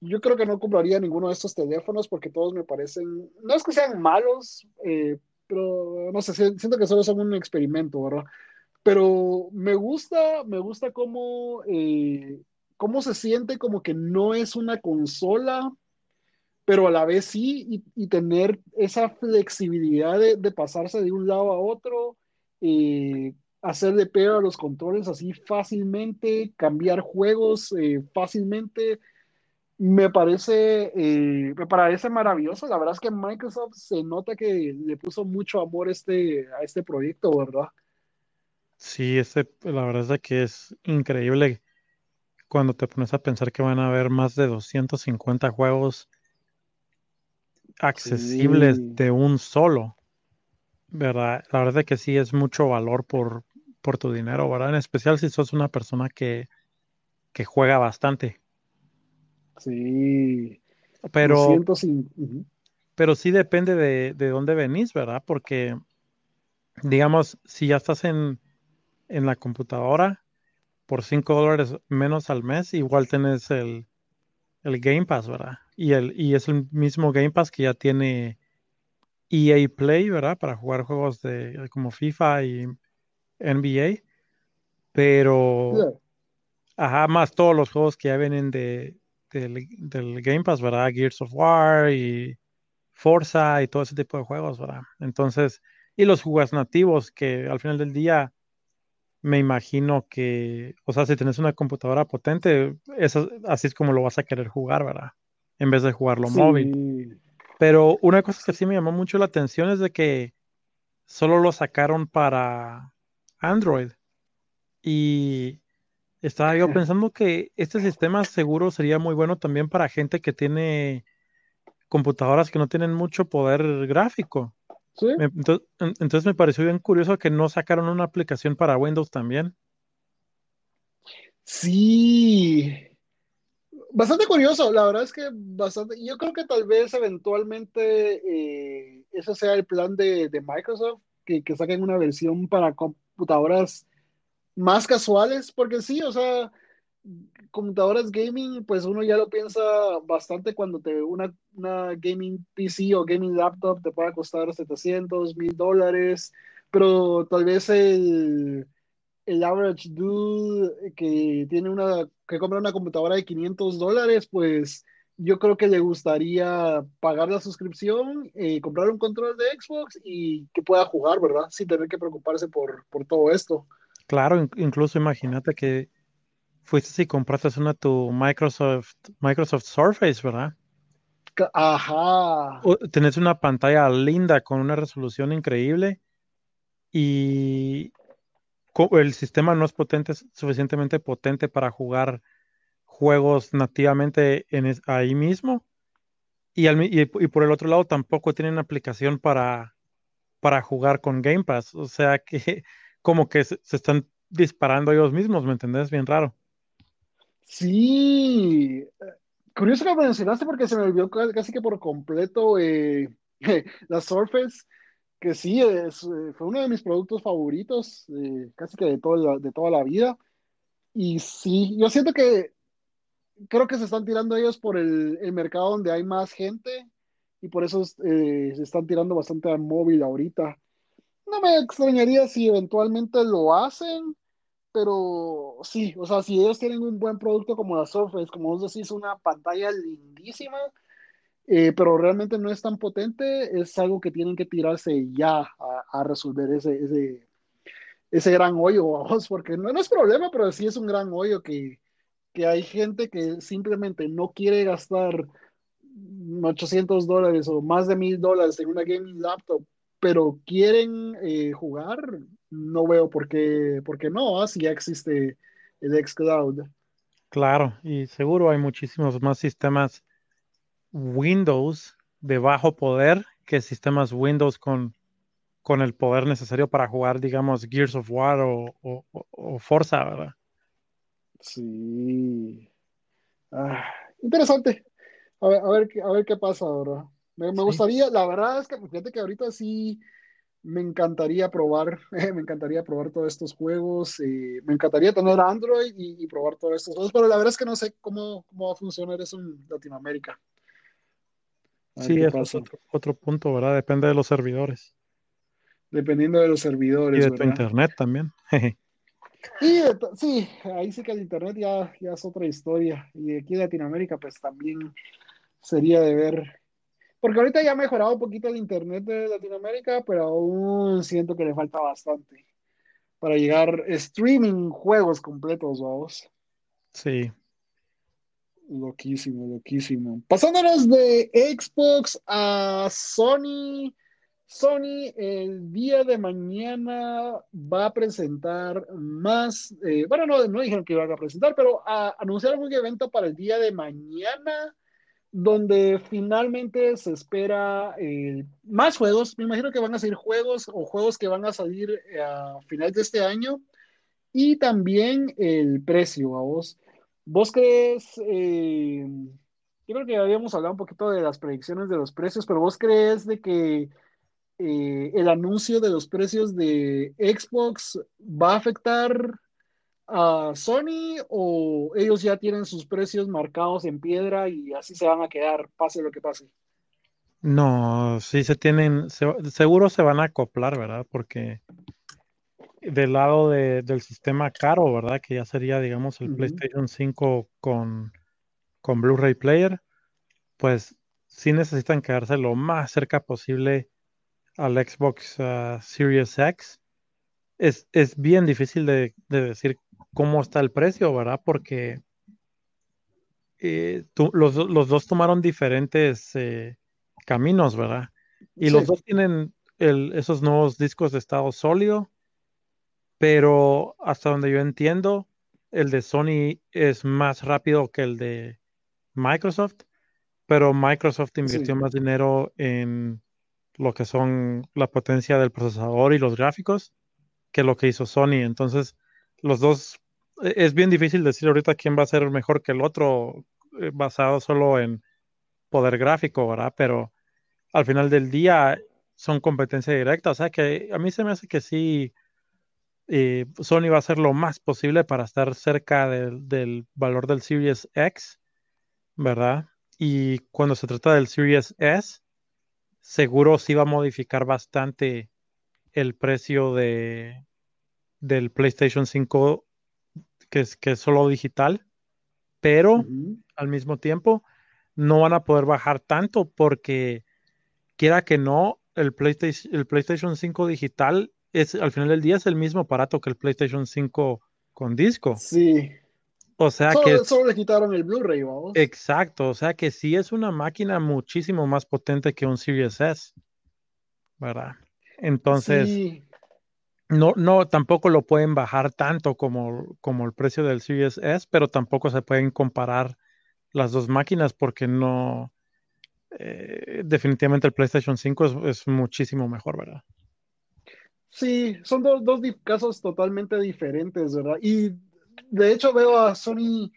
yo creo que no compraría ninguno de estos teléfonos porque todos me parecen, no es que sean malos, eh, pero no sé, siento que solo son un experimento, ¿verdad? Pero me gusta, me gusta cómo, eh, cómo se siente como que no es una consola, pero a la vez sí, y, tener esa flexibilidad de, pasarse de un lado a otro, eh, hacer de peor a los controles así fácilmente, cambiar juegos eh, fácilmente me parece, eh, me parece maravilloso. La verdad es que Microsoft se nota que le puso mucho amor este, a este proyecto, ¿verdad? Sí, este, la verdad es que es increíble cuando te pones a pensar que van a haber más de 250 juegos accesibles de un solo, ¿verdad? La verdad es que sí es mucho valor por, por tu dinero, ¿verdad? En especial si sos una persona que, que juega bastante. Sí. Pero, pero sí depende de, de, dónde venís, ¿verdad? Porque, digamos, si ya estás en, en la computadora por 5 dólares menos al mes, igual tenés el, el Game Pass, ¿verdad? Y, el, y es el mismo Game Pass que ya tiene EA Play, ¿verdad? Para jugar juegos de como FIFA y NBA. Pero, ajá, más todos los juegos que ya vienen de, del, Game Pass, ¿verdad? Gears of War y Forza y todo ese tipo de juegos, ¿verdad? Entonces, y los juegos nativos que al final del día me imagino que, o sea, si tienes una computadora potente, eso, así es como lo vas a querer jugar, ¿verdad? En vez de jugarlo móvil. Pero una cosa que sí me llamó mucho la atención es de que solo lo sacaron para Android. Y estaba yo [laughs] pensando que este sistema seguro sería muy bueno también para gente que tiene computadoras que no tienen mucho poder gráfico. Entonces, me pareció bien curioso que no sacaron una aplicación para Windows también. Sí, bastante curioso, la verdad es que bastante, yo creo que tal vez eventualmente eh, ese sea el plan de, Microsoft, que, que, saquen una versión para computadoras más casuales, porque sí, o sea, computadoras gaming, pues uno ya lo piensa bastante cuando te una, una gaming PC o gaming laptop te pueda costar 700, 1000 dólares, pero tal vez el, el average dude que tiene una, que compra una computadora de 500 dólares, pues yo creo que le gustaría pagar la suscripción, eh, comprar un control de Xbox y que pueda jugar, ¿verdad? Sin tener que preocuparse por, por todo esto. Claro, incluso imagínate que fuiste y compraste una tu Microsoft, Microsoft Surface, ¿verdad? Ajá. Tenés una pantalla linda con una resolución increíble y el sistema no es potente, suficientemente potente para jugar juegos nativamente en ahí mismo. Y, y, por el otro lado tampoco tienen aplicación para, para jugar con Game Pass. O sea que [laughs] como que se, se están disparando ellos mismos, ¿me entendés? Bien raro. Sí, curioso que lo mencionaste porque se me olvidó casi que por completo eh, [laughs] la Surface, que sí, es, eh, fue uno de mis productos favoritos, eh, casi que de, todo, de toda la vida. Y sí, yo siento que creo que se están tirando ellos por el, el mercado donde hay más gente y por eso se están tirando bastante al móvil ahorita. No me extrañaría si eventualmente lo hacen, pero sí, o sea, si ellos tienen un buen producto como la Surface, como vos decís, una pantalla lindísima, eh, pero realmente no es tan potente, es algo que tienen que tirarse ya a, resolver ese, ese, ese, gran hoyo, [laughs] porque no, no, es problema, pero sí es un gran hoyo que, que hay gente que simplemente no quiere gastar 800 dólares o más de 1000 dólares en una gaming laptop, pero quieren eh, jugar, no veo por qué, por qué no, ¿ah? si ya existe el xCloud. Claro, y seguro hay muchísimos más sistemas Windows de bajo poder que sistemas Windows con, con el poder necesario para jugar, digamos, Gears of War o, Forza, ¿verdad? Sí. Ah, interesante. A ver, a ver, a ver qué pasa ahora. Me, me gustaría, la verdad es que fíjate que ahorita sí me encantaría probar, [laughs] me encantaría probar todos estos juegos, eh, me encantaría tener Android y, probar todos estos juegos, pero la verdad es que no sé cómo, cómo va a funcionar eso en Latinoamérica. Sí, es otro, punto, ¿verdad? Depende de los servidores. Dependiendo de los servidores. Y de tu internet también. [laughs] y sí, ahí sí que el internet ya, ya es otra historia. Y aquí en Latinoamérica, pues también sería de ver porque ahorita ya ha mejorado un poquito el internet de Latinoamérica, pero aún siento que le falta bastante para llegar streaming juegos completos, vamos. Sí. Loquísimo, loquísimo. Pasándonos de Xbox a Sony. Sony el día de mañana va a presentar más, eh, bueno, no, no dijeron que iban a presentar, pero a, anunciar un evento para el día de mañana donde finalmente se espera eh, más juegos. Me imagino que van a salir juegos o juegos que van a salir eh, a finales de este año. Y también el precio, a vos. ¿Vos crees? Eh, yo creo que habíamos hablado un poquito de las predicciones de los precios, pero ¿vos crees de que el anuncio de los precios de Xbox va a afectar a Sony o ellos ya tienen sus precios marcados en piedra y así se van a quedar, pase lo que pase? No, sí se tienen, seguro se van a acoplar, ¿verdad? Porque del lado del sistema caro, ¿verdad? Que ya sería, digamos, el PlayStation 5 con, con Blu-ray Player, pues sí necesitan quedarse lo más cerca posible al Xbox uh, Series X. Es, es bien difícil de, de, decir cómo está el precio, ¿verdad? Porque eh, tú, los, los, dos tomaron diferentes eh, caminos, ¿verdad? Y sí. los dos tienen el, esos nuevos discos de estado sólido, pero hasta donde yo entiendo, el de Sony es más rápido que el de Microsoft, pero Microsoft invirtió sí. más dinero en lo que son la potencia del procesador y los gráficos que lo que hizo Sony. Entonces, los dos, es bien difícil decir ahorita quién va a ser mejor que el otro eh, basado solo en poder gráfico, ¿verdad? Pero al final del día son competencia directa, o sea que a mí se me hace que sí, eh, Sony va a hacer lo más posible para estar cerca del, del valor del Series X, ¿verdad? Y cuando se trata del Series S, seguro sí va a modificar bastante el precio de, del PlayStation 5, que es, que es solo digital, pero uh -huh. al mismo tiempo no van a poder bajar tanto porque quiera que no, el PlayStation, el PlayStation 5 digital es al final del día es el mismo aparato que el PlayStation 5 con disco. Sí. O sea solo, que. Solo le quitaron el Blu-ray, vamos. Exacto. O sea que sí es una máquina muchísimo más potente que un Series S. ¿Verdad? Entonces. Sí. No, no, tampoco lo pueden bajar tanto como, como el precio del Series S, pero tampoco se pueden comparar las dos máquinas porque no. Eh, definitivamente el PlayStation 5 es, es, muchísimo mejor, ¿verdad? Sí, son dos, dos casos totalmente diferentes, ¿verdad? Y de hecho veo a Sony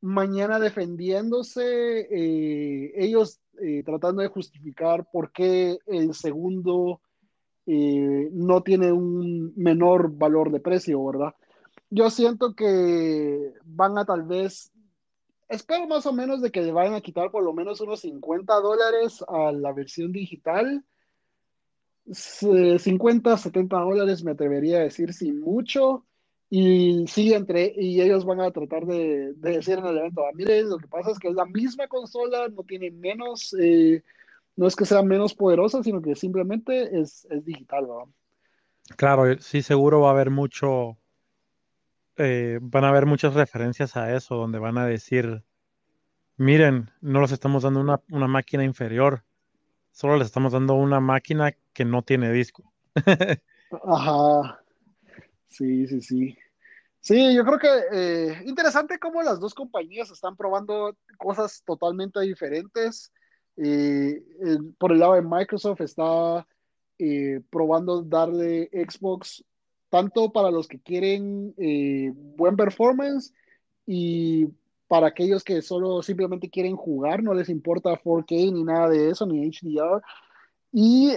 mañana defendiéndose, eh, ellos eh, tratando de justificar por qué el segundo eh, no tiene un menor valor de precio, ¿verdad? Yo siento que van a tal vez, espero más o menos de que le vayan a quitar por lo menos unos 50 dólares a la versión digital. 50, 70 dólares me atrevería a decir sin mucho y sí, entre, y ellos van a tratar de, de decir en el evento, ah, mire, lo que pasa es que es la misma consola, no tiene menos, eh, no es que sea menos poderosa, sino que simplemente es, es digital, ¿verdad? Claro, sí, seguro va a haber mucho, eh, van a haber muchas referencias a eso, donde van a decir, miren, no les estamos dando una, una máquina inferior, solo les estamos dando una máquina que no tiene disco. [laughs] Ajá. Sí, sí, sí. Sí, yo creo que eh, interesante cómo las dos compañías están probando cosas totalmente diferentes. Eh, por el lado de Microsoft está eh, probando darle Xbox tanto para los que quieren eh, buen performance y para aquellos que solo simplemente quieren jugar, no les importa 4K ni nada de eso, ni HDR. Y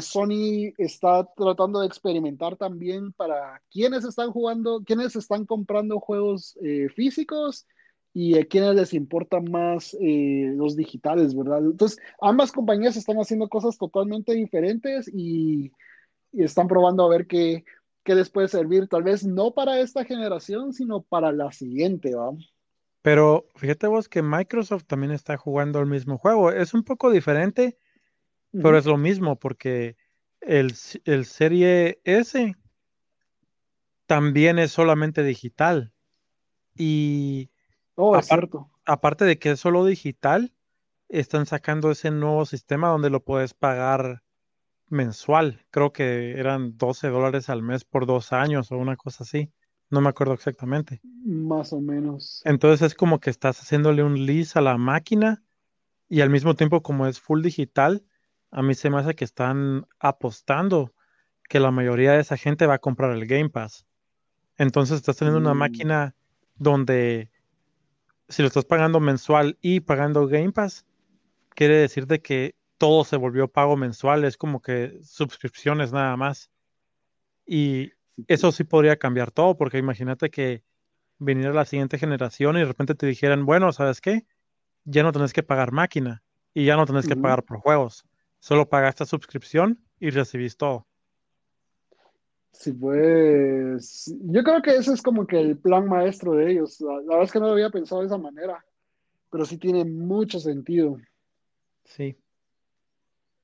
Sony está tratando de experimentar también para quienes están jugando, quienes están comprando juegos físicos y a quienes les importan más eh, los digitales, ¿verdad? Entonces, ambas compañías están haciendo cosas totalmente diferentes y, y están probando a ver qué, qué, les puede servir, tal vez no para esta generación, sino para la siguiente, ¿va? Pero fíjate vos que Microsoft también está jugando el mismo juego. Es un poco diferente pero es lo mismo porque el, el Serie S también es solamente digital. Y oh, es aparte, cierto. aparte de que es solo digital, están sacando ese nuevo sistema donde lo puedes pagar mensual. Creo que eran 12 dólares al mes por dos años o una cosa así. No me acuerdo exactamente. Más o menos. Entonces es como que estás haciéndole un lease a la máquina y al mismo tiempo como es full digital, a mí se me hace que están apostando que la mayoría de esa gente va a comprar el Game Pass. Entonces estás teniendo mm. una máquina donde si lo estás pagando mensual y pagando Game Pass, quiere decir de que todo se volvió pago mensual, es como que suscripciones nada más. Y eso sí podría cambiar todo, porque imagínate que viniera la siguiente generación y de repente te dijeran, bueno, ¿sabes qué? Ya no tenés que pagar máquina y ya no tenés uh -huh. que pagar por juegos Solo pagaste suscripción y recibís todo. Sí, pues yo creo que ese es como que el plan maestro de ellos. La, la verdad es que no lo había pensado de esa manera, pero sí tiene mucho sentido. Sí.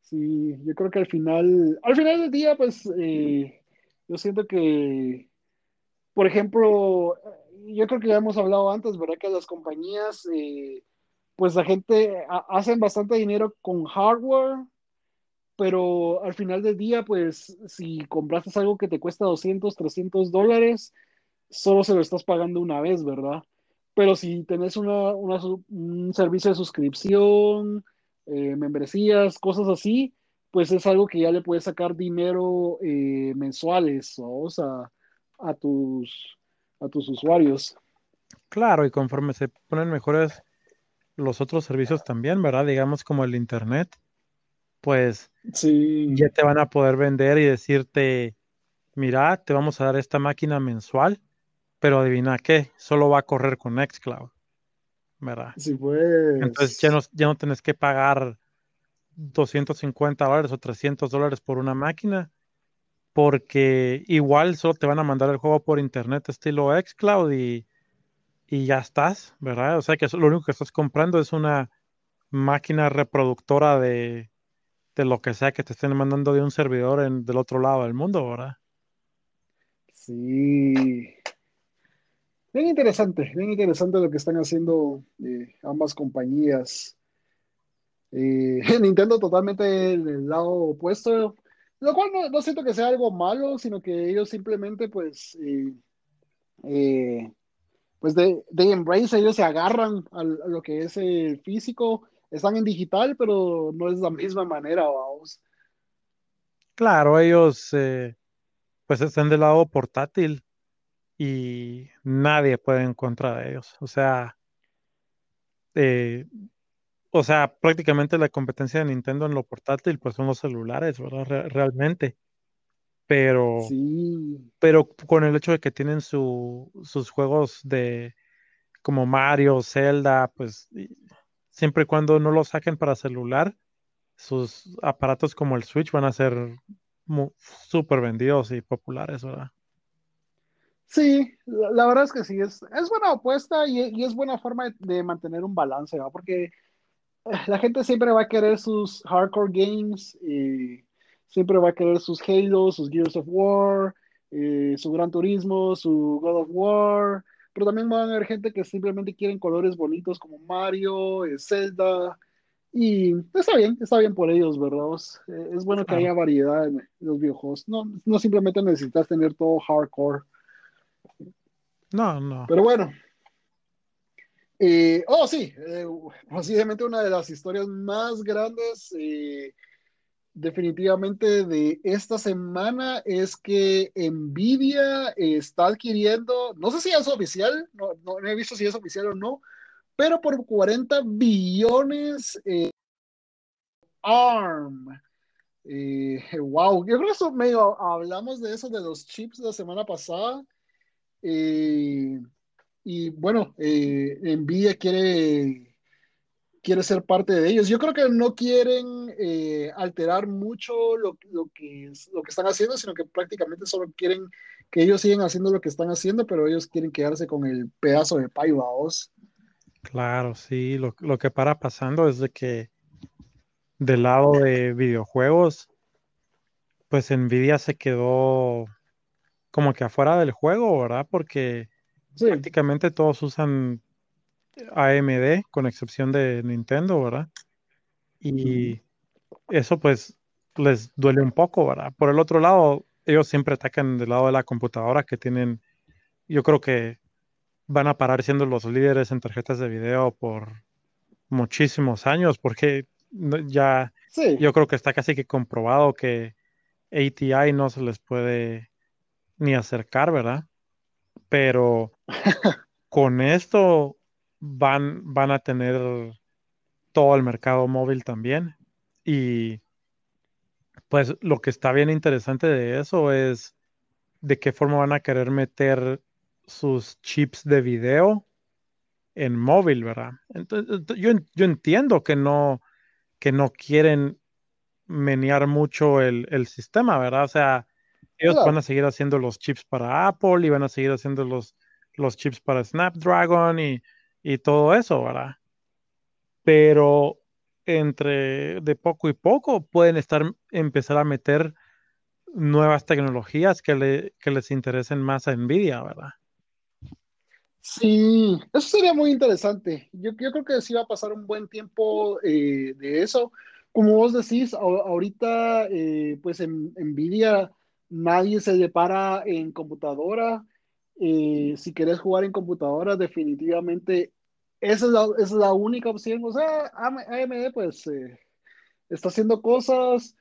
Sí, yo creo que al final, al final del día, pues eh, yo siento que, por ejemplo, yo creo que ya hemos hablado antes, ¿verdad? Que las compañías, eh, pues la gente ha- hacen bastante dinero con hardware, pero al final del día, pues si compraste algo que te cuesta 200, 300 dólares, solo se lo estás pagando una vez, ¿verdad? Pero si tenés una, una un servicio de suscripción, eh, membresías, cosas así, pues es algo que ya le puedes sacar dinero eh, mensuales, o sea, a tus, a tus usuarios. Claro, y conforme se ponen mejores los otros servicios también, ¿verdad? Digamos como el internet, pues Sí, ya te van a poder vender y decirte, mira, te vamos a dar esta máquina mensual, pero adivina qué, solo va a correr con Nextcloud, ¿verdad? sí, Entonces ya no, pues. ya no tenés que pagar 250 dólares o 300 dólares por una máquina, porque igual solo te van a mandar el juego por internet estilo xCloud y, y ya estás, ¿verdad? O sea que lo único que estás comprando es una máquina reproductora de, lo que sea que te estén mandando de un servidor en, del otro lado del mundo, ¿verdad? Sí. Bien interesante, bien interesante lo que están haciendo eh, ambas compañías. Eh, [laughs] Nintendo totalmente del lado opuesto, lo cual no, siento que sea algo malo, sino que ellos simplemente pues, eh, pues de, de embrace, ellos se agarran a, lo que es el físico, están en digital, pero no es la misma manera, vamos. Claro, ellos eh, pues están del lado portátil y nadie puede en contra de ellos. O sea, eh, o sea, prácticamente la competencia de Nintendo en lo portátil pues son los celulares, ¿verdad? Re- realmente. Pero, Sí, pero con el hecho de que tienen su, sus juegos de como Mario, Zelda, pues siempre y cuando no lo saquen para celular, sus aparatos como el Switch van a ser súper vendidos y populares, ¿verdad? sí, la, verdad es que sí, es, es buena apuesta y, y es buena forma de, mantener un balance, ¿va? Porque la gente siempre va a querer sus hardcore games y siempre va a querer sus Halo, sus Gears of War, eh, su Gran Turismo, su God of War, pero también van a haber gente que simplemente quieren colores bonitos como Mario, eh, Zelda, y está bien, está bien por ellos, ¿verdad? Es, bueno que haya variedad en los videojuegos, no, no simplemente necesitas tener todo hardcore, No, no. pero bueno. Eh, oh, sí, eh, posiblemente una de las historias más grandes eh, definitivamente de esta semana es que Nvidia está adquiriendo, no sé si es oficial, no, no, he visto si es oficial o no, pero por 40 billones eh, ARM. Eh, [laughs] wow, yo creo que eso medio hablamos de eso de los chips la semana pasada. Eh, y bueno, Nvidia quiere quiere ser parte de ellos. Yo creo que no quieren eh, alterar mucho lo, lo, que lo que están haciendo, sino que prácticamente solo quieren que ellos sigan haciendo lo que están haciendo, pero ellos quieren quedarse con el pedazo de pay, vaos. Claro, sí. Lo, lo que para pasando es de que del lado de videojuegos, pues Nvidia se quedó como que afuera del juego, ¿verdad? Porque Sí, prácticamente todos usan AMD, con excepción de Nintendo, ¿verdad? Y eso pues les duele un poco, ¿verdad? Por el otro lado, ellos siempre atacan del lado de la computadora que tienen, yo creo que van a parar siendo los líderes en tarjetas de video por muchísimos años, porque ya sí, yo creo que está casi que comprobado que ATI no se les puede ni acercar, ¿verdad? Pero [laughs] con esto van, van a tener todo el mercado móvil también. Y pues lo que está bien interesante de eso es de qué forma van a querer meter sus chips de video en móvil, ¿verdad? Entonces, ent- yo, yo entiendo que no, que no quieren menear mucho el, el sistema, ¿verdad? O sea, ellos van a seguir haciendo los chips para Apple y van a seguir haciendo los, los chips para Snapdragon y, y todo eso, ¿verdad? Pero entre de poco y poco pueden estar empezar a meter nuevas tecnologías que, le, que les interesen más a Nvidia, ¿verdad? Sí, eso sería muy interesante. Yo, yo creo que sí va a pasar un buen tiempo eh, de eso. Como vos decís, ahorita, eh, pues en Nvidia nadie se depara en computadora. Eh, si quieres jugar en computadora, definitivamente esa es la, esa es la única opción. O sea, AMD pues está haciendo cosas,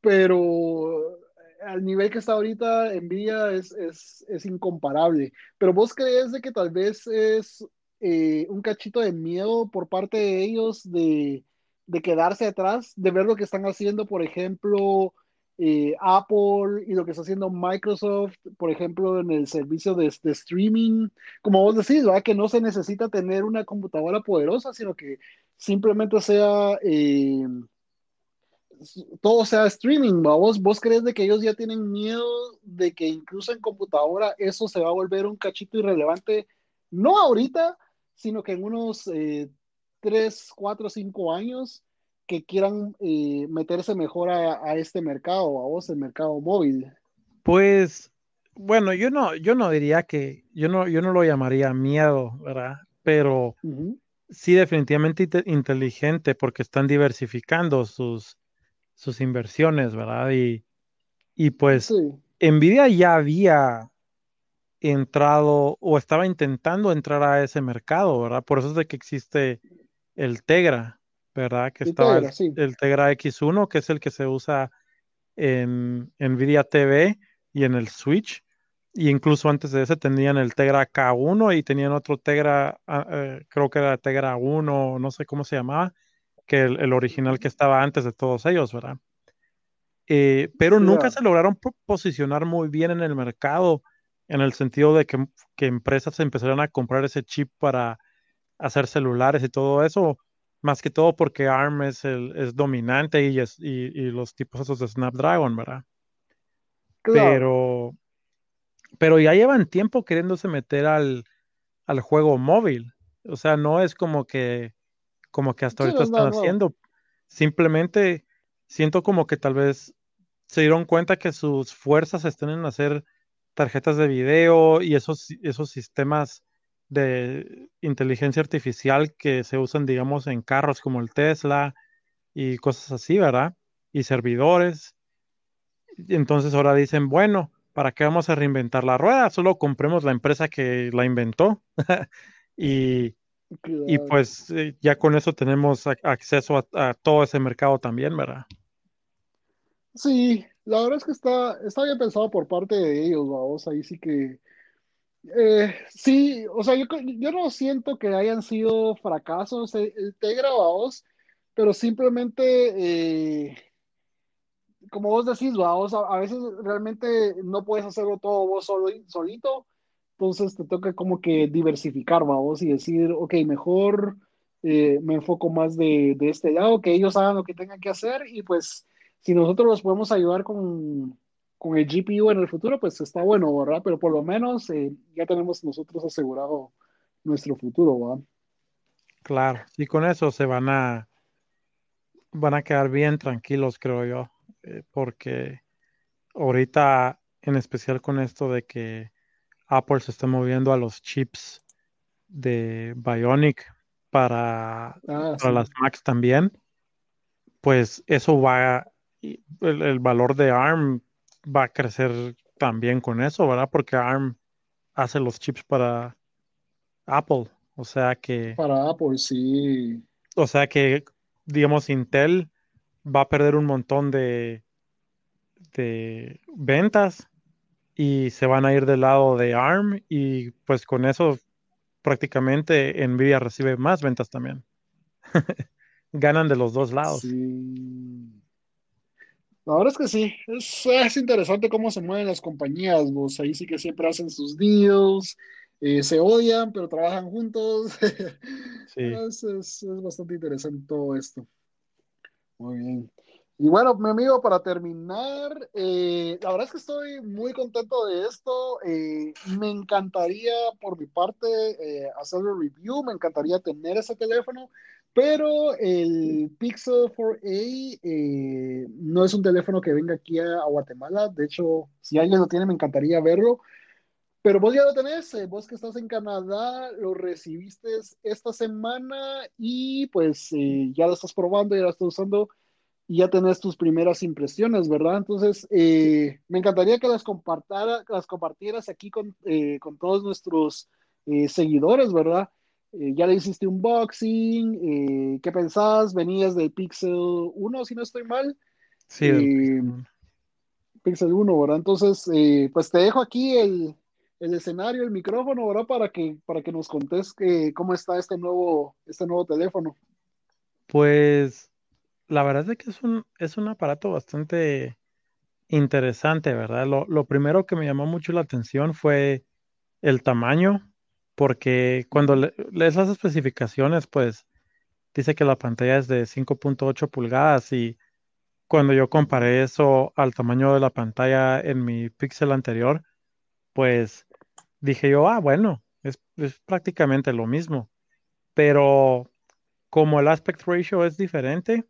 pero al nivel que está ahorita, Nvidia es, es, es incomparable. Pero vos crees de que tal vez es eh, un cachito de miedo por parte de ellos de, de, quedarse atrás, de ver lo que están haciendo, por ejemplo, eh, Apple y lo que está haciendo Microsoft, por ejemplo, en el servicio de, streaming. Como vos decís, ¿verdad? que no se necesita tener una computadora poderosa, sino que simplemente sea... Eh, todo sea streaming, ¿vos? ¿Vos crees de que ellos ya tienen miedo de que incluso en computadora eso se va a volver un cachito irrelevante? No ahorita, sino que en unos eh, 3, 4, 5 años que quieran eh, meterse mejor a, a, este mercado, a vos, el mercado móvil. Pues, bueno, yo no, yo no diría que, yo no, yo no lo llamaría miedo, ¿verdad? Pero uh -huh. sí definitivamente inteligente porque están diversificando sus, sus inversiones, ¿verdad? Y, y pues sí. Nvidia ya había entrado o estaba intentando entrar a ese mercado, ¿verdad? Por eso es de que existe el Tegra, ¿verdad? Que estaba Tegra, el, sí. el, Tegra X1, que es el que se usa en Nvidia TV y en el Switch. Y incluso antes de ese tenían el Tegra K1 y tenían otro Tegra, eh, creo que era Tegra 1, no sé cómo se llamaba, que el, el, original que estaba antes de todos ellos, ¿verdad? Eh, pero yeah. nunca se lograron posicionar muy bien en el mercado, en el sentido de que, que, empresas empezaron a comprar ese chip para hacer celulares y todo eso, más que todo porque ARM es, el, es dominante y, es, y, y, los tipos esos de Snapdragon, ¿verdad? Claro. Pero, pero ya llevan tiempo queriéndose meter al, al juego móvil. O sea, no es como que como que hasta sí, ahorita están no, haciendo. Simplemente siento como que tal vez se dieron cuenta que sus fuerzas están en hacer tarjetas de video y esos, esos sistemas de inteligencia artificial que se usan, digamos, en carros como el Tesla y cosas así, ¿verdad? Y servidores. Entonces ahora dicen, bueno, ¿para qué vamos a reinventar la rueda? Solo compremos la empresa que la inventó. [laughs] y, Claro. Y pues eh, ya con eso tenemos acceso a, a, todo ese mercado también, ¿verdad? Sí, la verdad es que está, está bien pensado por parte de ellos, vamos, ahí sí que... Eh, sí, o sea, yo, yo, no siento que hayan sido fracasos el Tegra, vamos, pero simplemente, eh, como vos decís, vamos, a, a, veces realmente no puedes hacerlo todo vos solo, solito, entonces te toca como que diversificar, vamos, y decir, ok, mejor eh, me enfoco más de, de, este lado, que ellos hagan lo que tengan que hacer y pues si nosotros los podemos ayudar con, con el GPU en el futuro, pues está bueno, ¿verdad? Pero por lo menos eh, ya tenemos nosotros asegurado nuestro futuro, ¿verdad? Claro, y con eso se van a van a quedar bien tranquilos, creo yo, eh, porque ahorita, en especial con esto de que Apple se está moviendo a los chips de Bionic para, ah, para sí. las Macs también, pues eso va, el, el, valor de ARM va a crecer también con eso, ¿verdad? Porque ARM hace los chips para Apple, o sea que... Para Apple, sí. O sea que, digamos, Intel va a perder un montón de, de ventas y se van a ir del lado de ARM y pues con eso prácticamente Nvidia recibe más ventas también. [laughs] Ganan de los dos lados. Sí. La verdad es que sí, es, es, interesante cómo se mueven las compañías, vos ahí sí que siempre hacen sus deals, eh, se odian, pero trabajan juntos. [laughs] Sí. es, es, es bastante interesante todo esto. Muy bien. Y bueno, mi amigo, para terminar, eh, la verdad es que estoy muy contento de esto. Eh, me encantaría, por mi parte, eh, hacer el review, me encantaría tener ese teléfono, Pero el Pixel 4a eh, no es un teléfono que venga aquí a, Guatemala. De hecho, si alguien lo tiene, me encantaría verlo. Pero vos ya lo tenés, eh, vos que estás en Canadá, lo recibiste esta semana y pues eh, ya lo estás probando, ya lo estás usando y ya tenés tus primeras impresiones, ¿verdad? Entonces, me encantaría que las, las compartieras aquí con, con todos nuestros seguidores, ¿verdad? Eh, ya le hiciste un boxing, eh, ¿qué pensás? Venías del Pixel 1, si no estoy mal. Sí, eh, Pixel 1, ¿verdad? Entonces, pues te dejo aquí el, escenario, el micrófono, ¿verdad? Para que, para que nos contes cómo está este nuevo, este nuevo teléfono. Pues la verdad es que es un, es un aparato bastante interesante, ¿verdad? Lo, lo primero que me llamó mucho la atención fue el tamaño porque cuando lees las especificaciones, pues dice que la pantalla es de 5.8 pulgadas y cuando yo comparé eso al tamaño de la pantalla en mi Pixel anterior, pues dije yo, ah, bueno, es, es prácticamente lo mismo. Pero como el aspect ratio es diferente,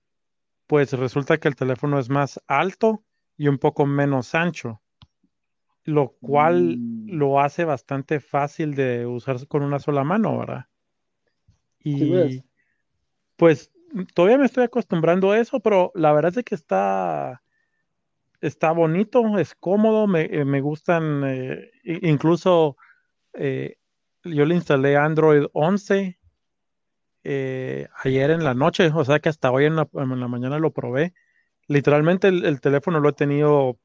pues resulta que el teléfono es más alto y un poco menos ancho lo cual mm. lo hace bastante fácil de usar con una sola mano, ¿verdad? Y pues todavía me estoy acostumbrando a eso, pero la verdad es que está, está bonito, es cómodo, me, eh, gustan, eh, incluso eh, yo le instalé Android 11 ayer en la noche, o sea que hasta hoy en la, mañana lo probé. Literalmente el teléfono lo he tenido,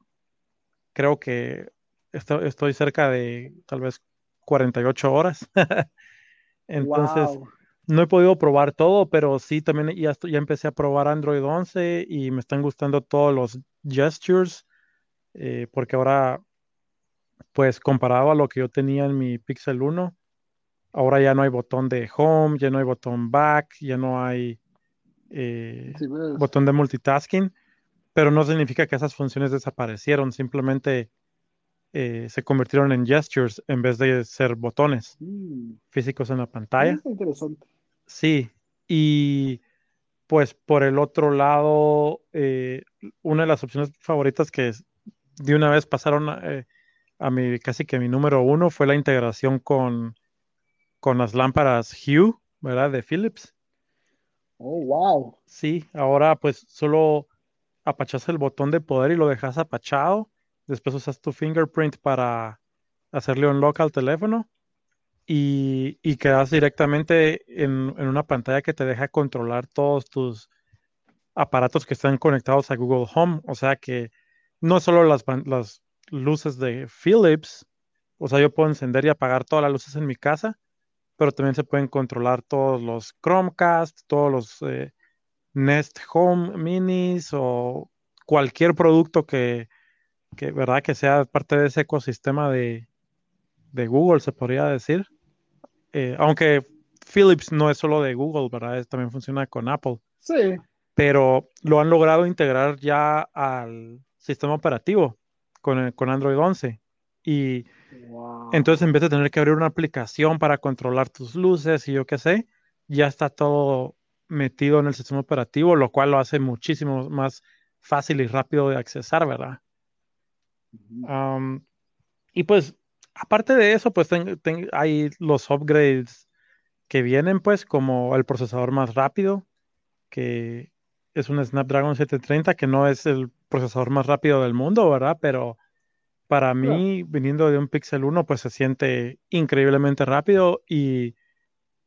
creo que estoy, cerca de tal vez 48 horas. [laughs] Entonces, no he podido probar todo, pero sí también ya, ya empecé a probar Android 11 y me están gustando todos los gestures, eh, porque ahora, pues comparado a lo que yo tenía en mi Pixel 1, ahora ya no hay botón de home, ya no hay botón back, ya no hay eh, pues. botón de multitasking, pero no significa que esas funciones desaparecieron, simplemente eh, se convirtieron en gestures en vez de ser botones mm. físicos en la pantalla. interesante. Sí, y pues por el otro lado, eh, una de las opciones favoritas que de una vez pasaron eh, a, mi casi que mi número uno fue la integración con, con las lámparas Hue, ¿verdad? De Philips. Oh, wow. Sí, ahora pues solo apachas el botón de poder y lo dejas apachado Después usas tu fingerprint para hacerle un lock al teléfono y, quedas directamente en, una pantalla que te deja controlar todos tus aparatos que están conectados a Google Home. O sea que no solo las, luces de Philips, o sea, yo puedo encender y apagar todas las luces en mi casa, pero también se pueden controlar todos los Chromecast, todos los eh, Nest Home Minis o cualquier producto que, que, ¿verdad? Que sea parte de ese ecosistema de, Google, se podría decir. Eh, aunque Philips no es solo de Google, ¿verdad? también funciona con Apple. Sí. Pero lo han logrado integrar ya al sistema operativo con, con Android 11. Y entonces en vez de tener que abrir una aplicación para controlar tus luces y yo qué sé, ya está todo metido en el sistema operativo, lo cual lo hace muchísimo más fácil y rápido de accesar, ¿verdad? Y pues, aparte de eso, pues hay los upgrades que vienen, pues, como el procesador más rápido, que es un Snapdragon 730, que no es el procesador más rápido del mundo, ¿verdad? Pero para mí, viniendo de un Pixel 1, pues se siente increíblemente rápido y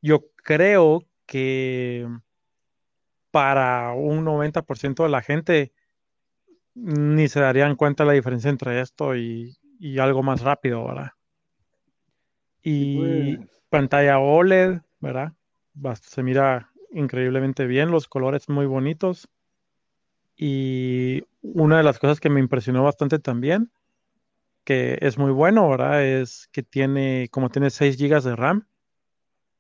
yo creo que para un 90% de la gente ni se darían cuenta la diferencia entre esto y, algo más rápido, ¿verdad? Y pues. pantalla OLED, ¿verdad? se mira increíblemente bien, los colores muy bonitos. Y una de las cosas que me impresionó bastante también, que es muy bueno, ¿verdad? Es que tiene, como tiene 6 GB de RAM,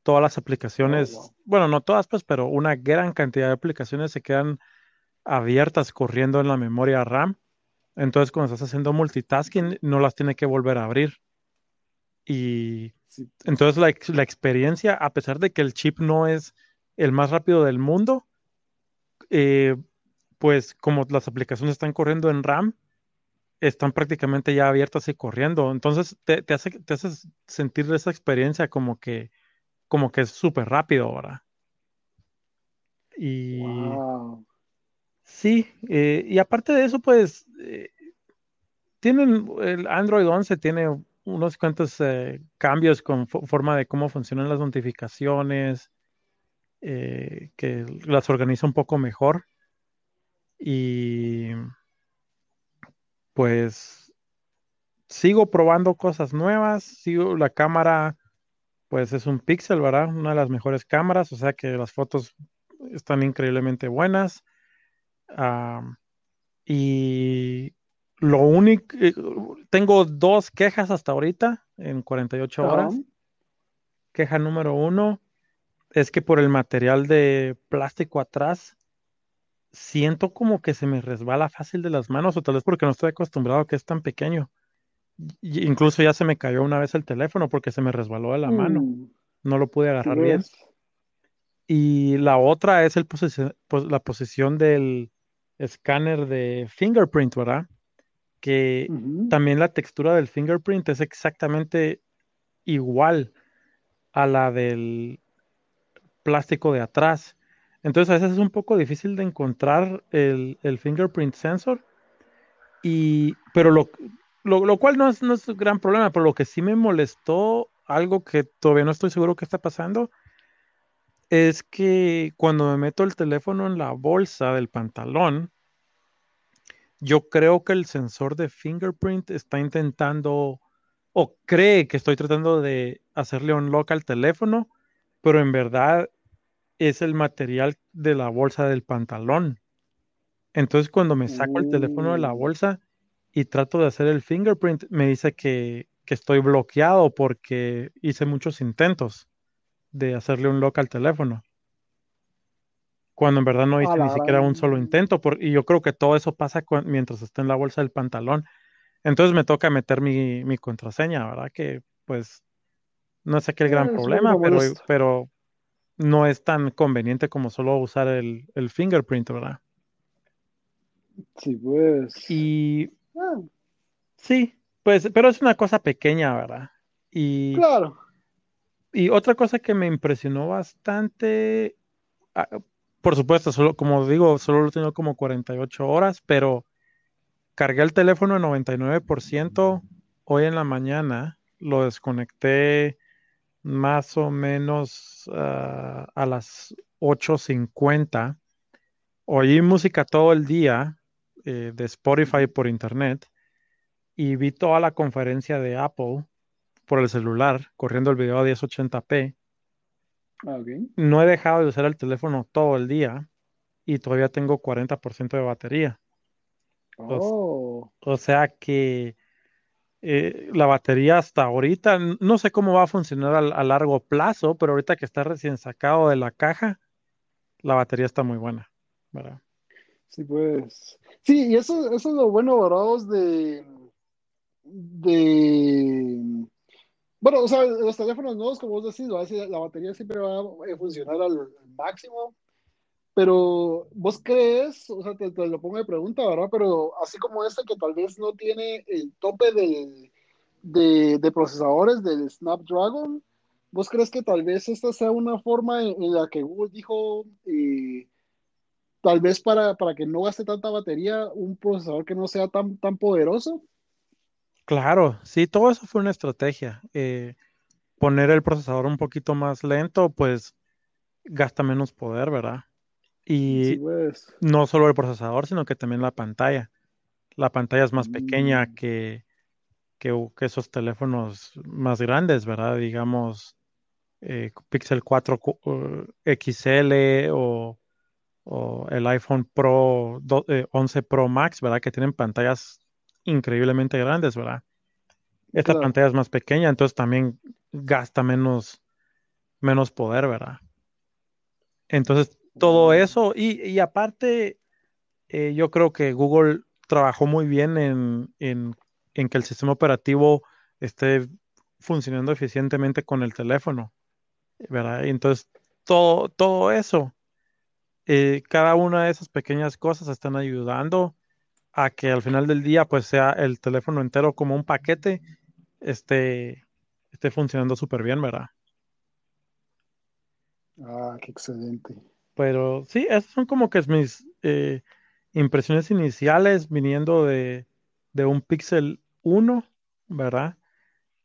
todas las aplicaciones, oh, bueno, no todas, pues, pero una gran cantidad de aplicaciones se quedan abiertas corriendo en la memoria RAM. Entonces, cuando estás haciendo multitasking, no las tiene que volver a abrir. Y entonces la, experiencia, a pesar de que el chip no es el más rápido del mundo, eh, pues como las aplicaciones están corriendo en RAM, están prácticamente ya abiertas y corriendo. Entonces te, te hace, te hace sentir esa experiencia como que, como que es súper rápido ahora. Y Wow. Sí, eh, y aparte de eso, pues eh, tienen el Android 11 tiene unos cuantos eh, cambios con fo- forma de cómo funcionan las notificaciones, que las organiza un poco mejor. Y pues sigo probando cosas nuevas, sigo la cámara, pues es un Pixel, ¿verdad? Una de las mejores cámaras, o sea que las fotos están increíblemente buenas. Y lo único, eh, tengo dos quejas hasta ahorita en 48 Ajá. horas. Queja número uno es que por el material de plástico atrás, siento como que se me resbala fácil de las manos, o tal vez porque no estoy acostumbrado a que es tan pequeño. Y- incluso ya se me cayó una vez el teléfono porque se me resbaló de la mano. Mm, No lo pude agarrar bien. Y la otra es el pues, la posición del escáner de fingerprint, ¿verdad? Que también la textura del fingerprint es exactamente igual a la del plástico de atrás. Entonces a veces es un poco difícil de encontrar el, el fingerprint sensor. Y, pero lo, lo, lo cual no es, no es un gran problema, pero lo que sí me molestó, algo que todavía no estoy seguro que está pasando, es que cuando me meto el teléfono en la bolsa del pantalón, yo creo que el sensor de fingerprint está intentando o cree que estoy tratando de hacerle un lock al teléfono, pero en verdad es el material de la bolsa del pantalón. Entonces cuando me saco el teléfono de la Mm, bolsa y trato de hacer el fingerprint, me dice que, que estoy bloqueado porque hice muchos intentos de hacerle un lock al teléfono, cuando en verdad no hice ni siquiera un solo intento. por- y yo creo que todo eso pasa mientras está en la bolsa del pantalón. Entonces me toca meter mi, mi contraseña, ¿verdad? Que pues no sé qué el gran es problema, pero, pero no es tan conveniente como solo usar el, el fingerprint, ¿verdad? Sí, pues. Y Ah, sí, pues, pero es una cosa pequeña, ¿verdad? Y, claro. Y otra cosa que me impresionó bastante, ah, por supuesto, solo, como digo, solo lo tengo como 48 horas, pero cargué el teléfono en 99% hoy en la mañana, lo desconecté más o menos ah, a las 8:50. Oí música todo el día eh, de Spotify por internet y vi toda la conferencia de Apple por el celular, corriendo el video a 1080p. Ah. No he dejado de usar el teléfono todo el día y todavía tengo 40% de batería. O, Oh, o sea que eh, la batería hasta ahorita, no sé cómo va a funcionar a, largo plazo, pero ahorita que está recién sacado de la caja, la batería está muy buena, ¿verdad? sí, pues. Sí, y eso, eso es lo bueno, ¿verdad? De, de, bueno, o sea, los teléfonos nuevos, como vos decís, la batería siempre va a funcionar al, máximo, pero vos crees, o sea, te, lo pongo de pregunta, ¿verdad? Pero así como este que tal vez no tiene el tope de, de procesadores del Snapdragon, ¿vos crees que tal vez esta sea una forma en, en la que Google dijo... eh, tal vez para, para que no gaste tanta batería, un procesador que no sea tan, tan poderoso. Claro, sí, todo eso fue una estrategia. Eh, poner el procesador un poquito más lento, pues gasta menos poder, ¿verdad? Sí, Y pues. no solo el procesador, sino que también la pantalla. La pantalla es más pequeña Mm, que, que, esos teléfonos más grandes, ¿verdad? Digamos, eh, Pixel 4 cu- uh, XL o, o el iPhone Pro do- eh, 11 Pro Max, ¿verdad? Que tienen pantallas increíblemente grandes, ¿verdad? Esta claro. pantalla es más pequeña, entonces también gasta menos, menos poder, ¿verdad? Entonces, todo eso, y, y aparte, eh, yo creo que Google trabajó muy bien en, en, en que el sistema operativo esté funcionando eficientemente con el teléfono, ¿verdad? Y entonces, todo, todo eso, eh, cada una de esas pequeñas cosas están ayudando a que al final del día pues sea el teléfono entero como un paquete esté, esté funcionando súper bien, ¿verdad? Ah, qué excelente. Pero sí, esas son como que mis eh, impresiones iniciales viniendo de, de un Pixel 1, ¿verdad?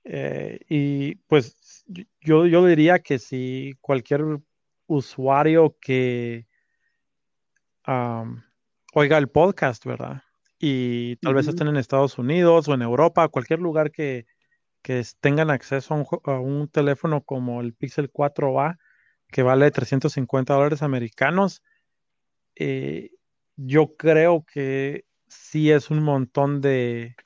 Eh, y pues yo, yo diría que si cualquier usuario que oiga el podcast, ¿verdad? Y tal vez estén en Estados Unidos o en Europa, cualquier lugar que, que tengan acceso a un, teléfono como el Pixel 4a, que vale 350 dólares americanos, eh, yo creo que sí es un montón de,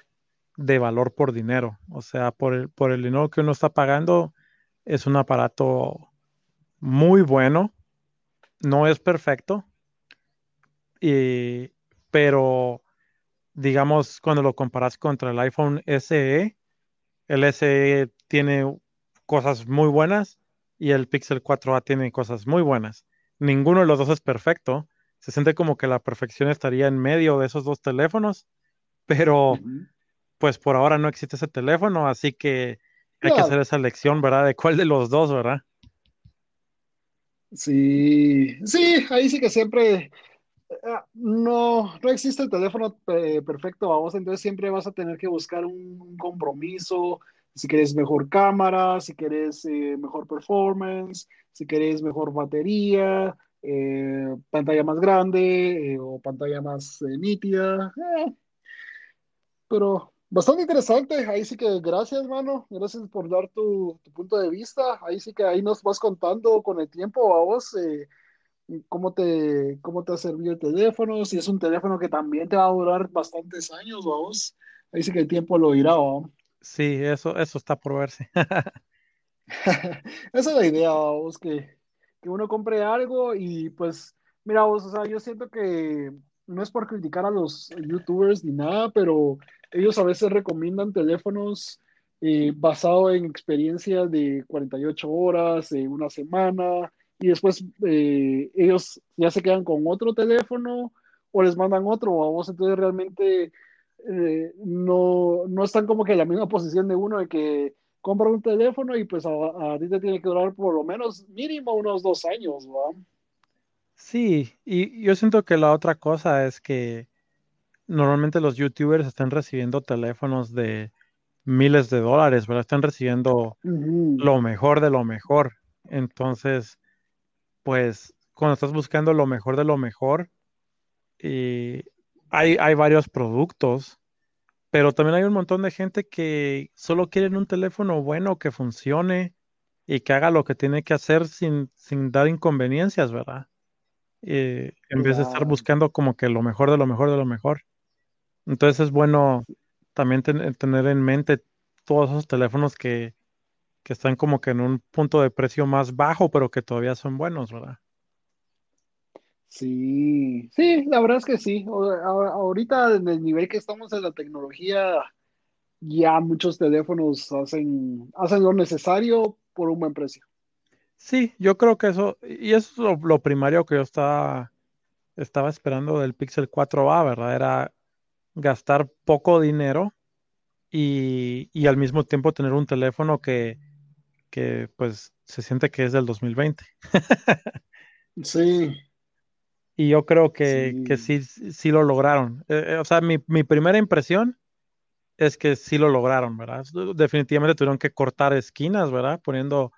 de valor por dinero. O sea, por el, por el dinero que uno está pagando, es un aparato muy bueno. No es perfecto, pero digamos, cuando lo comparas contra el iPhone SE, el SE tiene cosas muy buenas y el Pixel 4a tiene cosas muy buenas. Ninguno de los dos es perfecto. Se siente como que la perfección estaría en medio de esos dos teléfonos, [laughs] pero pues por ahora no existe ese teléfono, así que hay que hacer esa elección, ¿verdad? De cuál de los dos, ¿verdad? Sí, sí, ahí sí que siempre no, no existe el teléfono eh, perfecto a vos, entonces siempre vas a tener que buscar un compromiso, si quieres mejor cámara, si quieres eh, mejor performance, si quieres mejor batería, eh, pantalla más grande o pantalla más nítida. pero Bastante interesante, ahí sí que gracias, mano, gracias por dar tu, punto de vista, ahí sí que ahí nos vas contando con el tiempo a vos eh, cómo, te, cómo te ha servido el teléfono, si es un teléfono que también te va a durar bastantes años a vos, ahí sí que el tiempo lo irá. Sí, eso, eso está por verse. [laughs] [laughs] Esa es la idea, vos, que, que uno compre algo y pues, mira vos, o sea, yo siento que no es por criticar a los youtubers ni nada, pero ellos a veces recomiendan teléfonos eh, basados en experiencias de 48 horas, eh, una semana, y después eh, ellos ya se quedan con otro teléfono o les mandan otro a vos, entonces realmente no, no están como que en la misma posición de uno de que compra un teléfono y pues a, ti te tiene que durar por lo menos mínimo unos dos años, ¿va? Sí, y yo siento que la otra cosa es que normalmente los youtubers están recibiendo teléfonos de miles de dólares, ¿verdad? Están recibiendo lo mejor de lo mejor. Entonces, pues cuando estás buscando lo mejor de lo mejor, y eh, hay, hay varios productos, pero también hay un montón de gente que solo quieren un teléfono bueno que funcione y que haga lo que tiene que hacer sin, sin dar inconveniencias, ¿verdad? Eh, en vez de estar buscando como que lo mejor de lo mejor de lo mejor. Entonces es bueno también tener en mente todos esos teléfonos que, están como que en un punto de precio más bajo, pero que todavía son buenos, ¿verdad? Sí, sí, la verdad es que sí. Ahorita en el nivel que estamos en la tecnología, ya muchos teléfonos hacen, hacen lo necesario por un buen precio. Sí, yo creo que eso, y eso es lo, primario que yo estaba, estaba esperando del Pixel 4a, ¿verdad? Era gastar poco dinero y, al mismo tiempo tener un teléfono que, pues se siente que es del 2020. sí. Y yo creo que sí, sí, lo lograron. Eh, eh, o sea, mi, mi, primera impresión es que sí lo lograron, ¿verdad? Definitivamente tuvieron que cortar esquinas, ¿verdad? Poniendo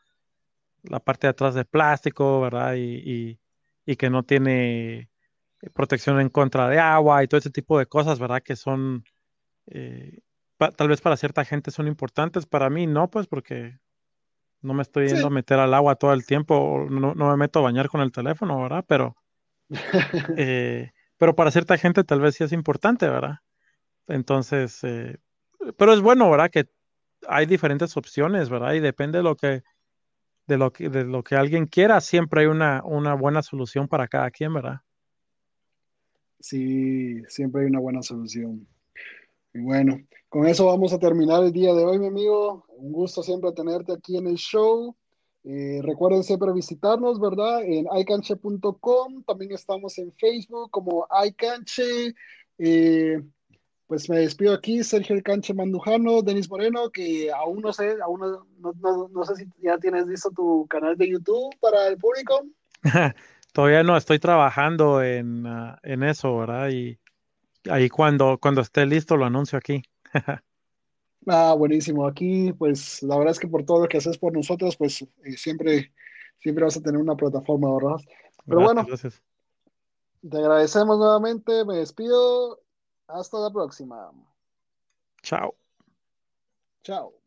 la parte de atrás de plástico, ¿verdad? Y, y, que no tiene protección en contra de agua y todo ese tipo de cosas, ¿verdad? Que son, eh, tal vez para cierta gente son importantes, para mí no, pues porque no me estoy yendo a meter al agua todo el tiempo, no, no, me meto a bañar con el teléfono, ¿verdad? Pero, [laughs] eh, pero para cierta gente tal vez sí es importante, ¿verdad? Entonces, eh, pero es bueno, ¿verdad? Que hay diferentes opciones, ¿verdad? Y depende de lo que de lo que, de lo que alguien quiera, siempre hay una, una buena solución para cada quien, ¿verdad? Sí, siempre hay una buena solución. Y bueno, con eso vamos a terminar el día de hoy, mi amigo. Un gusto siempre tenerte aquí en el show. Eh, recuerden siempre visitarnos, ¿verdad? En icanche.com. También estamos en Facebook como icanche. Eh, pues me despido aquí, Sergio El Canche Mandujano, Denis Moreno, que aún no sé, aún no, no, no, sé si ya tienes listo tu canal de YouTube para el público. [laughs] Todavía no, estoy trabajando en, uh, en eso, ¿verdad? Y ahí cuando, cuando esté listo lo anuncio aquí. [laughs] ah, buenísimo. Aquí, pues la verdad es que por todo lo que haces por nosotros, pues eh, siempre, siempre vas a tener una plataforma, ¿verdad? Pero Gracias, bueno, gracias. te agradecemos nuevamente, me despido. Hasta la próxima. Chao. Chao.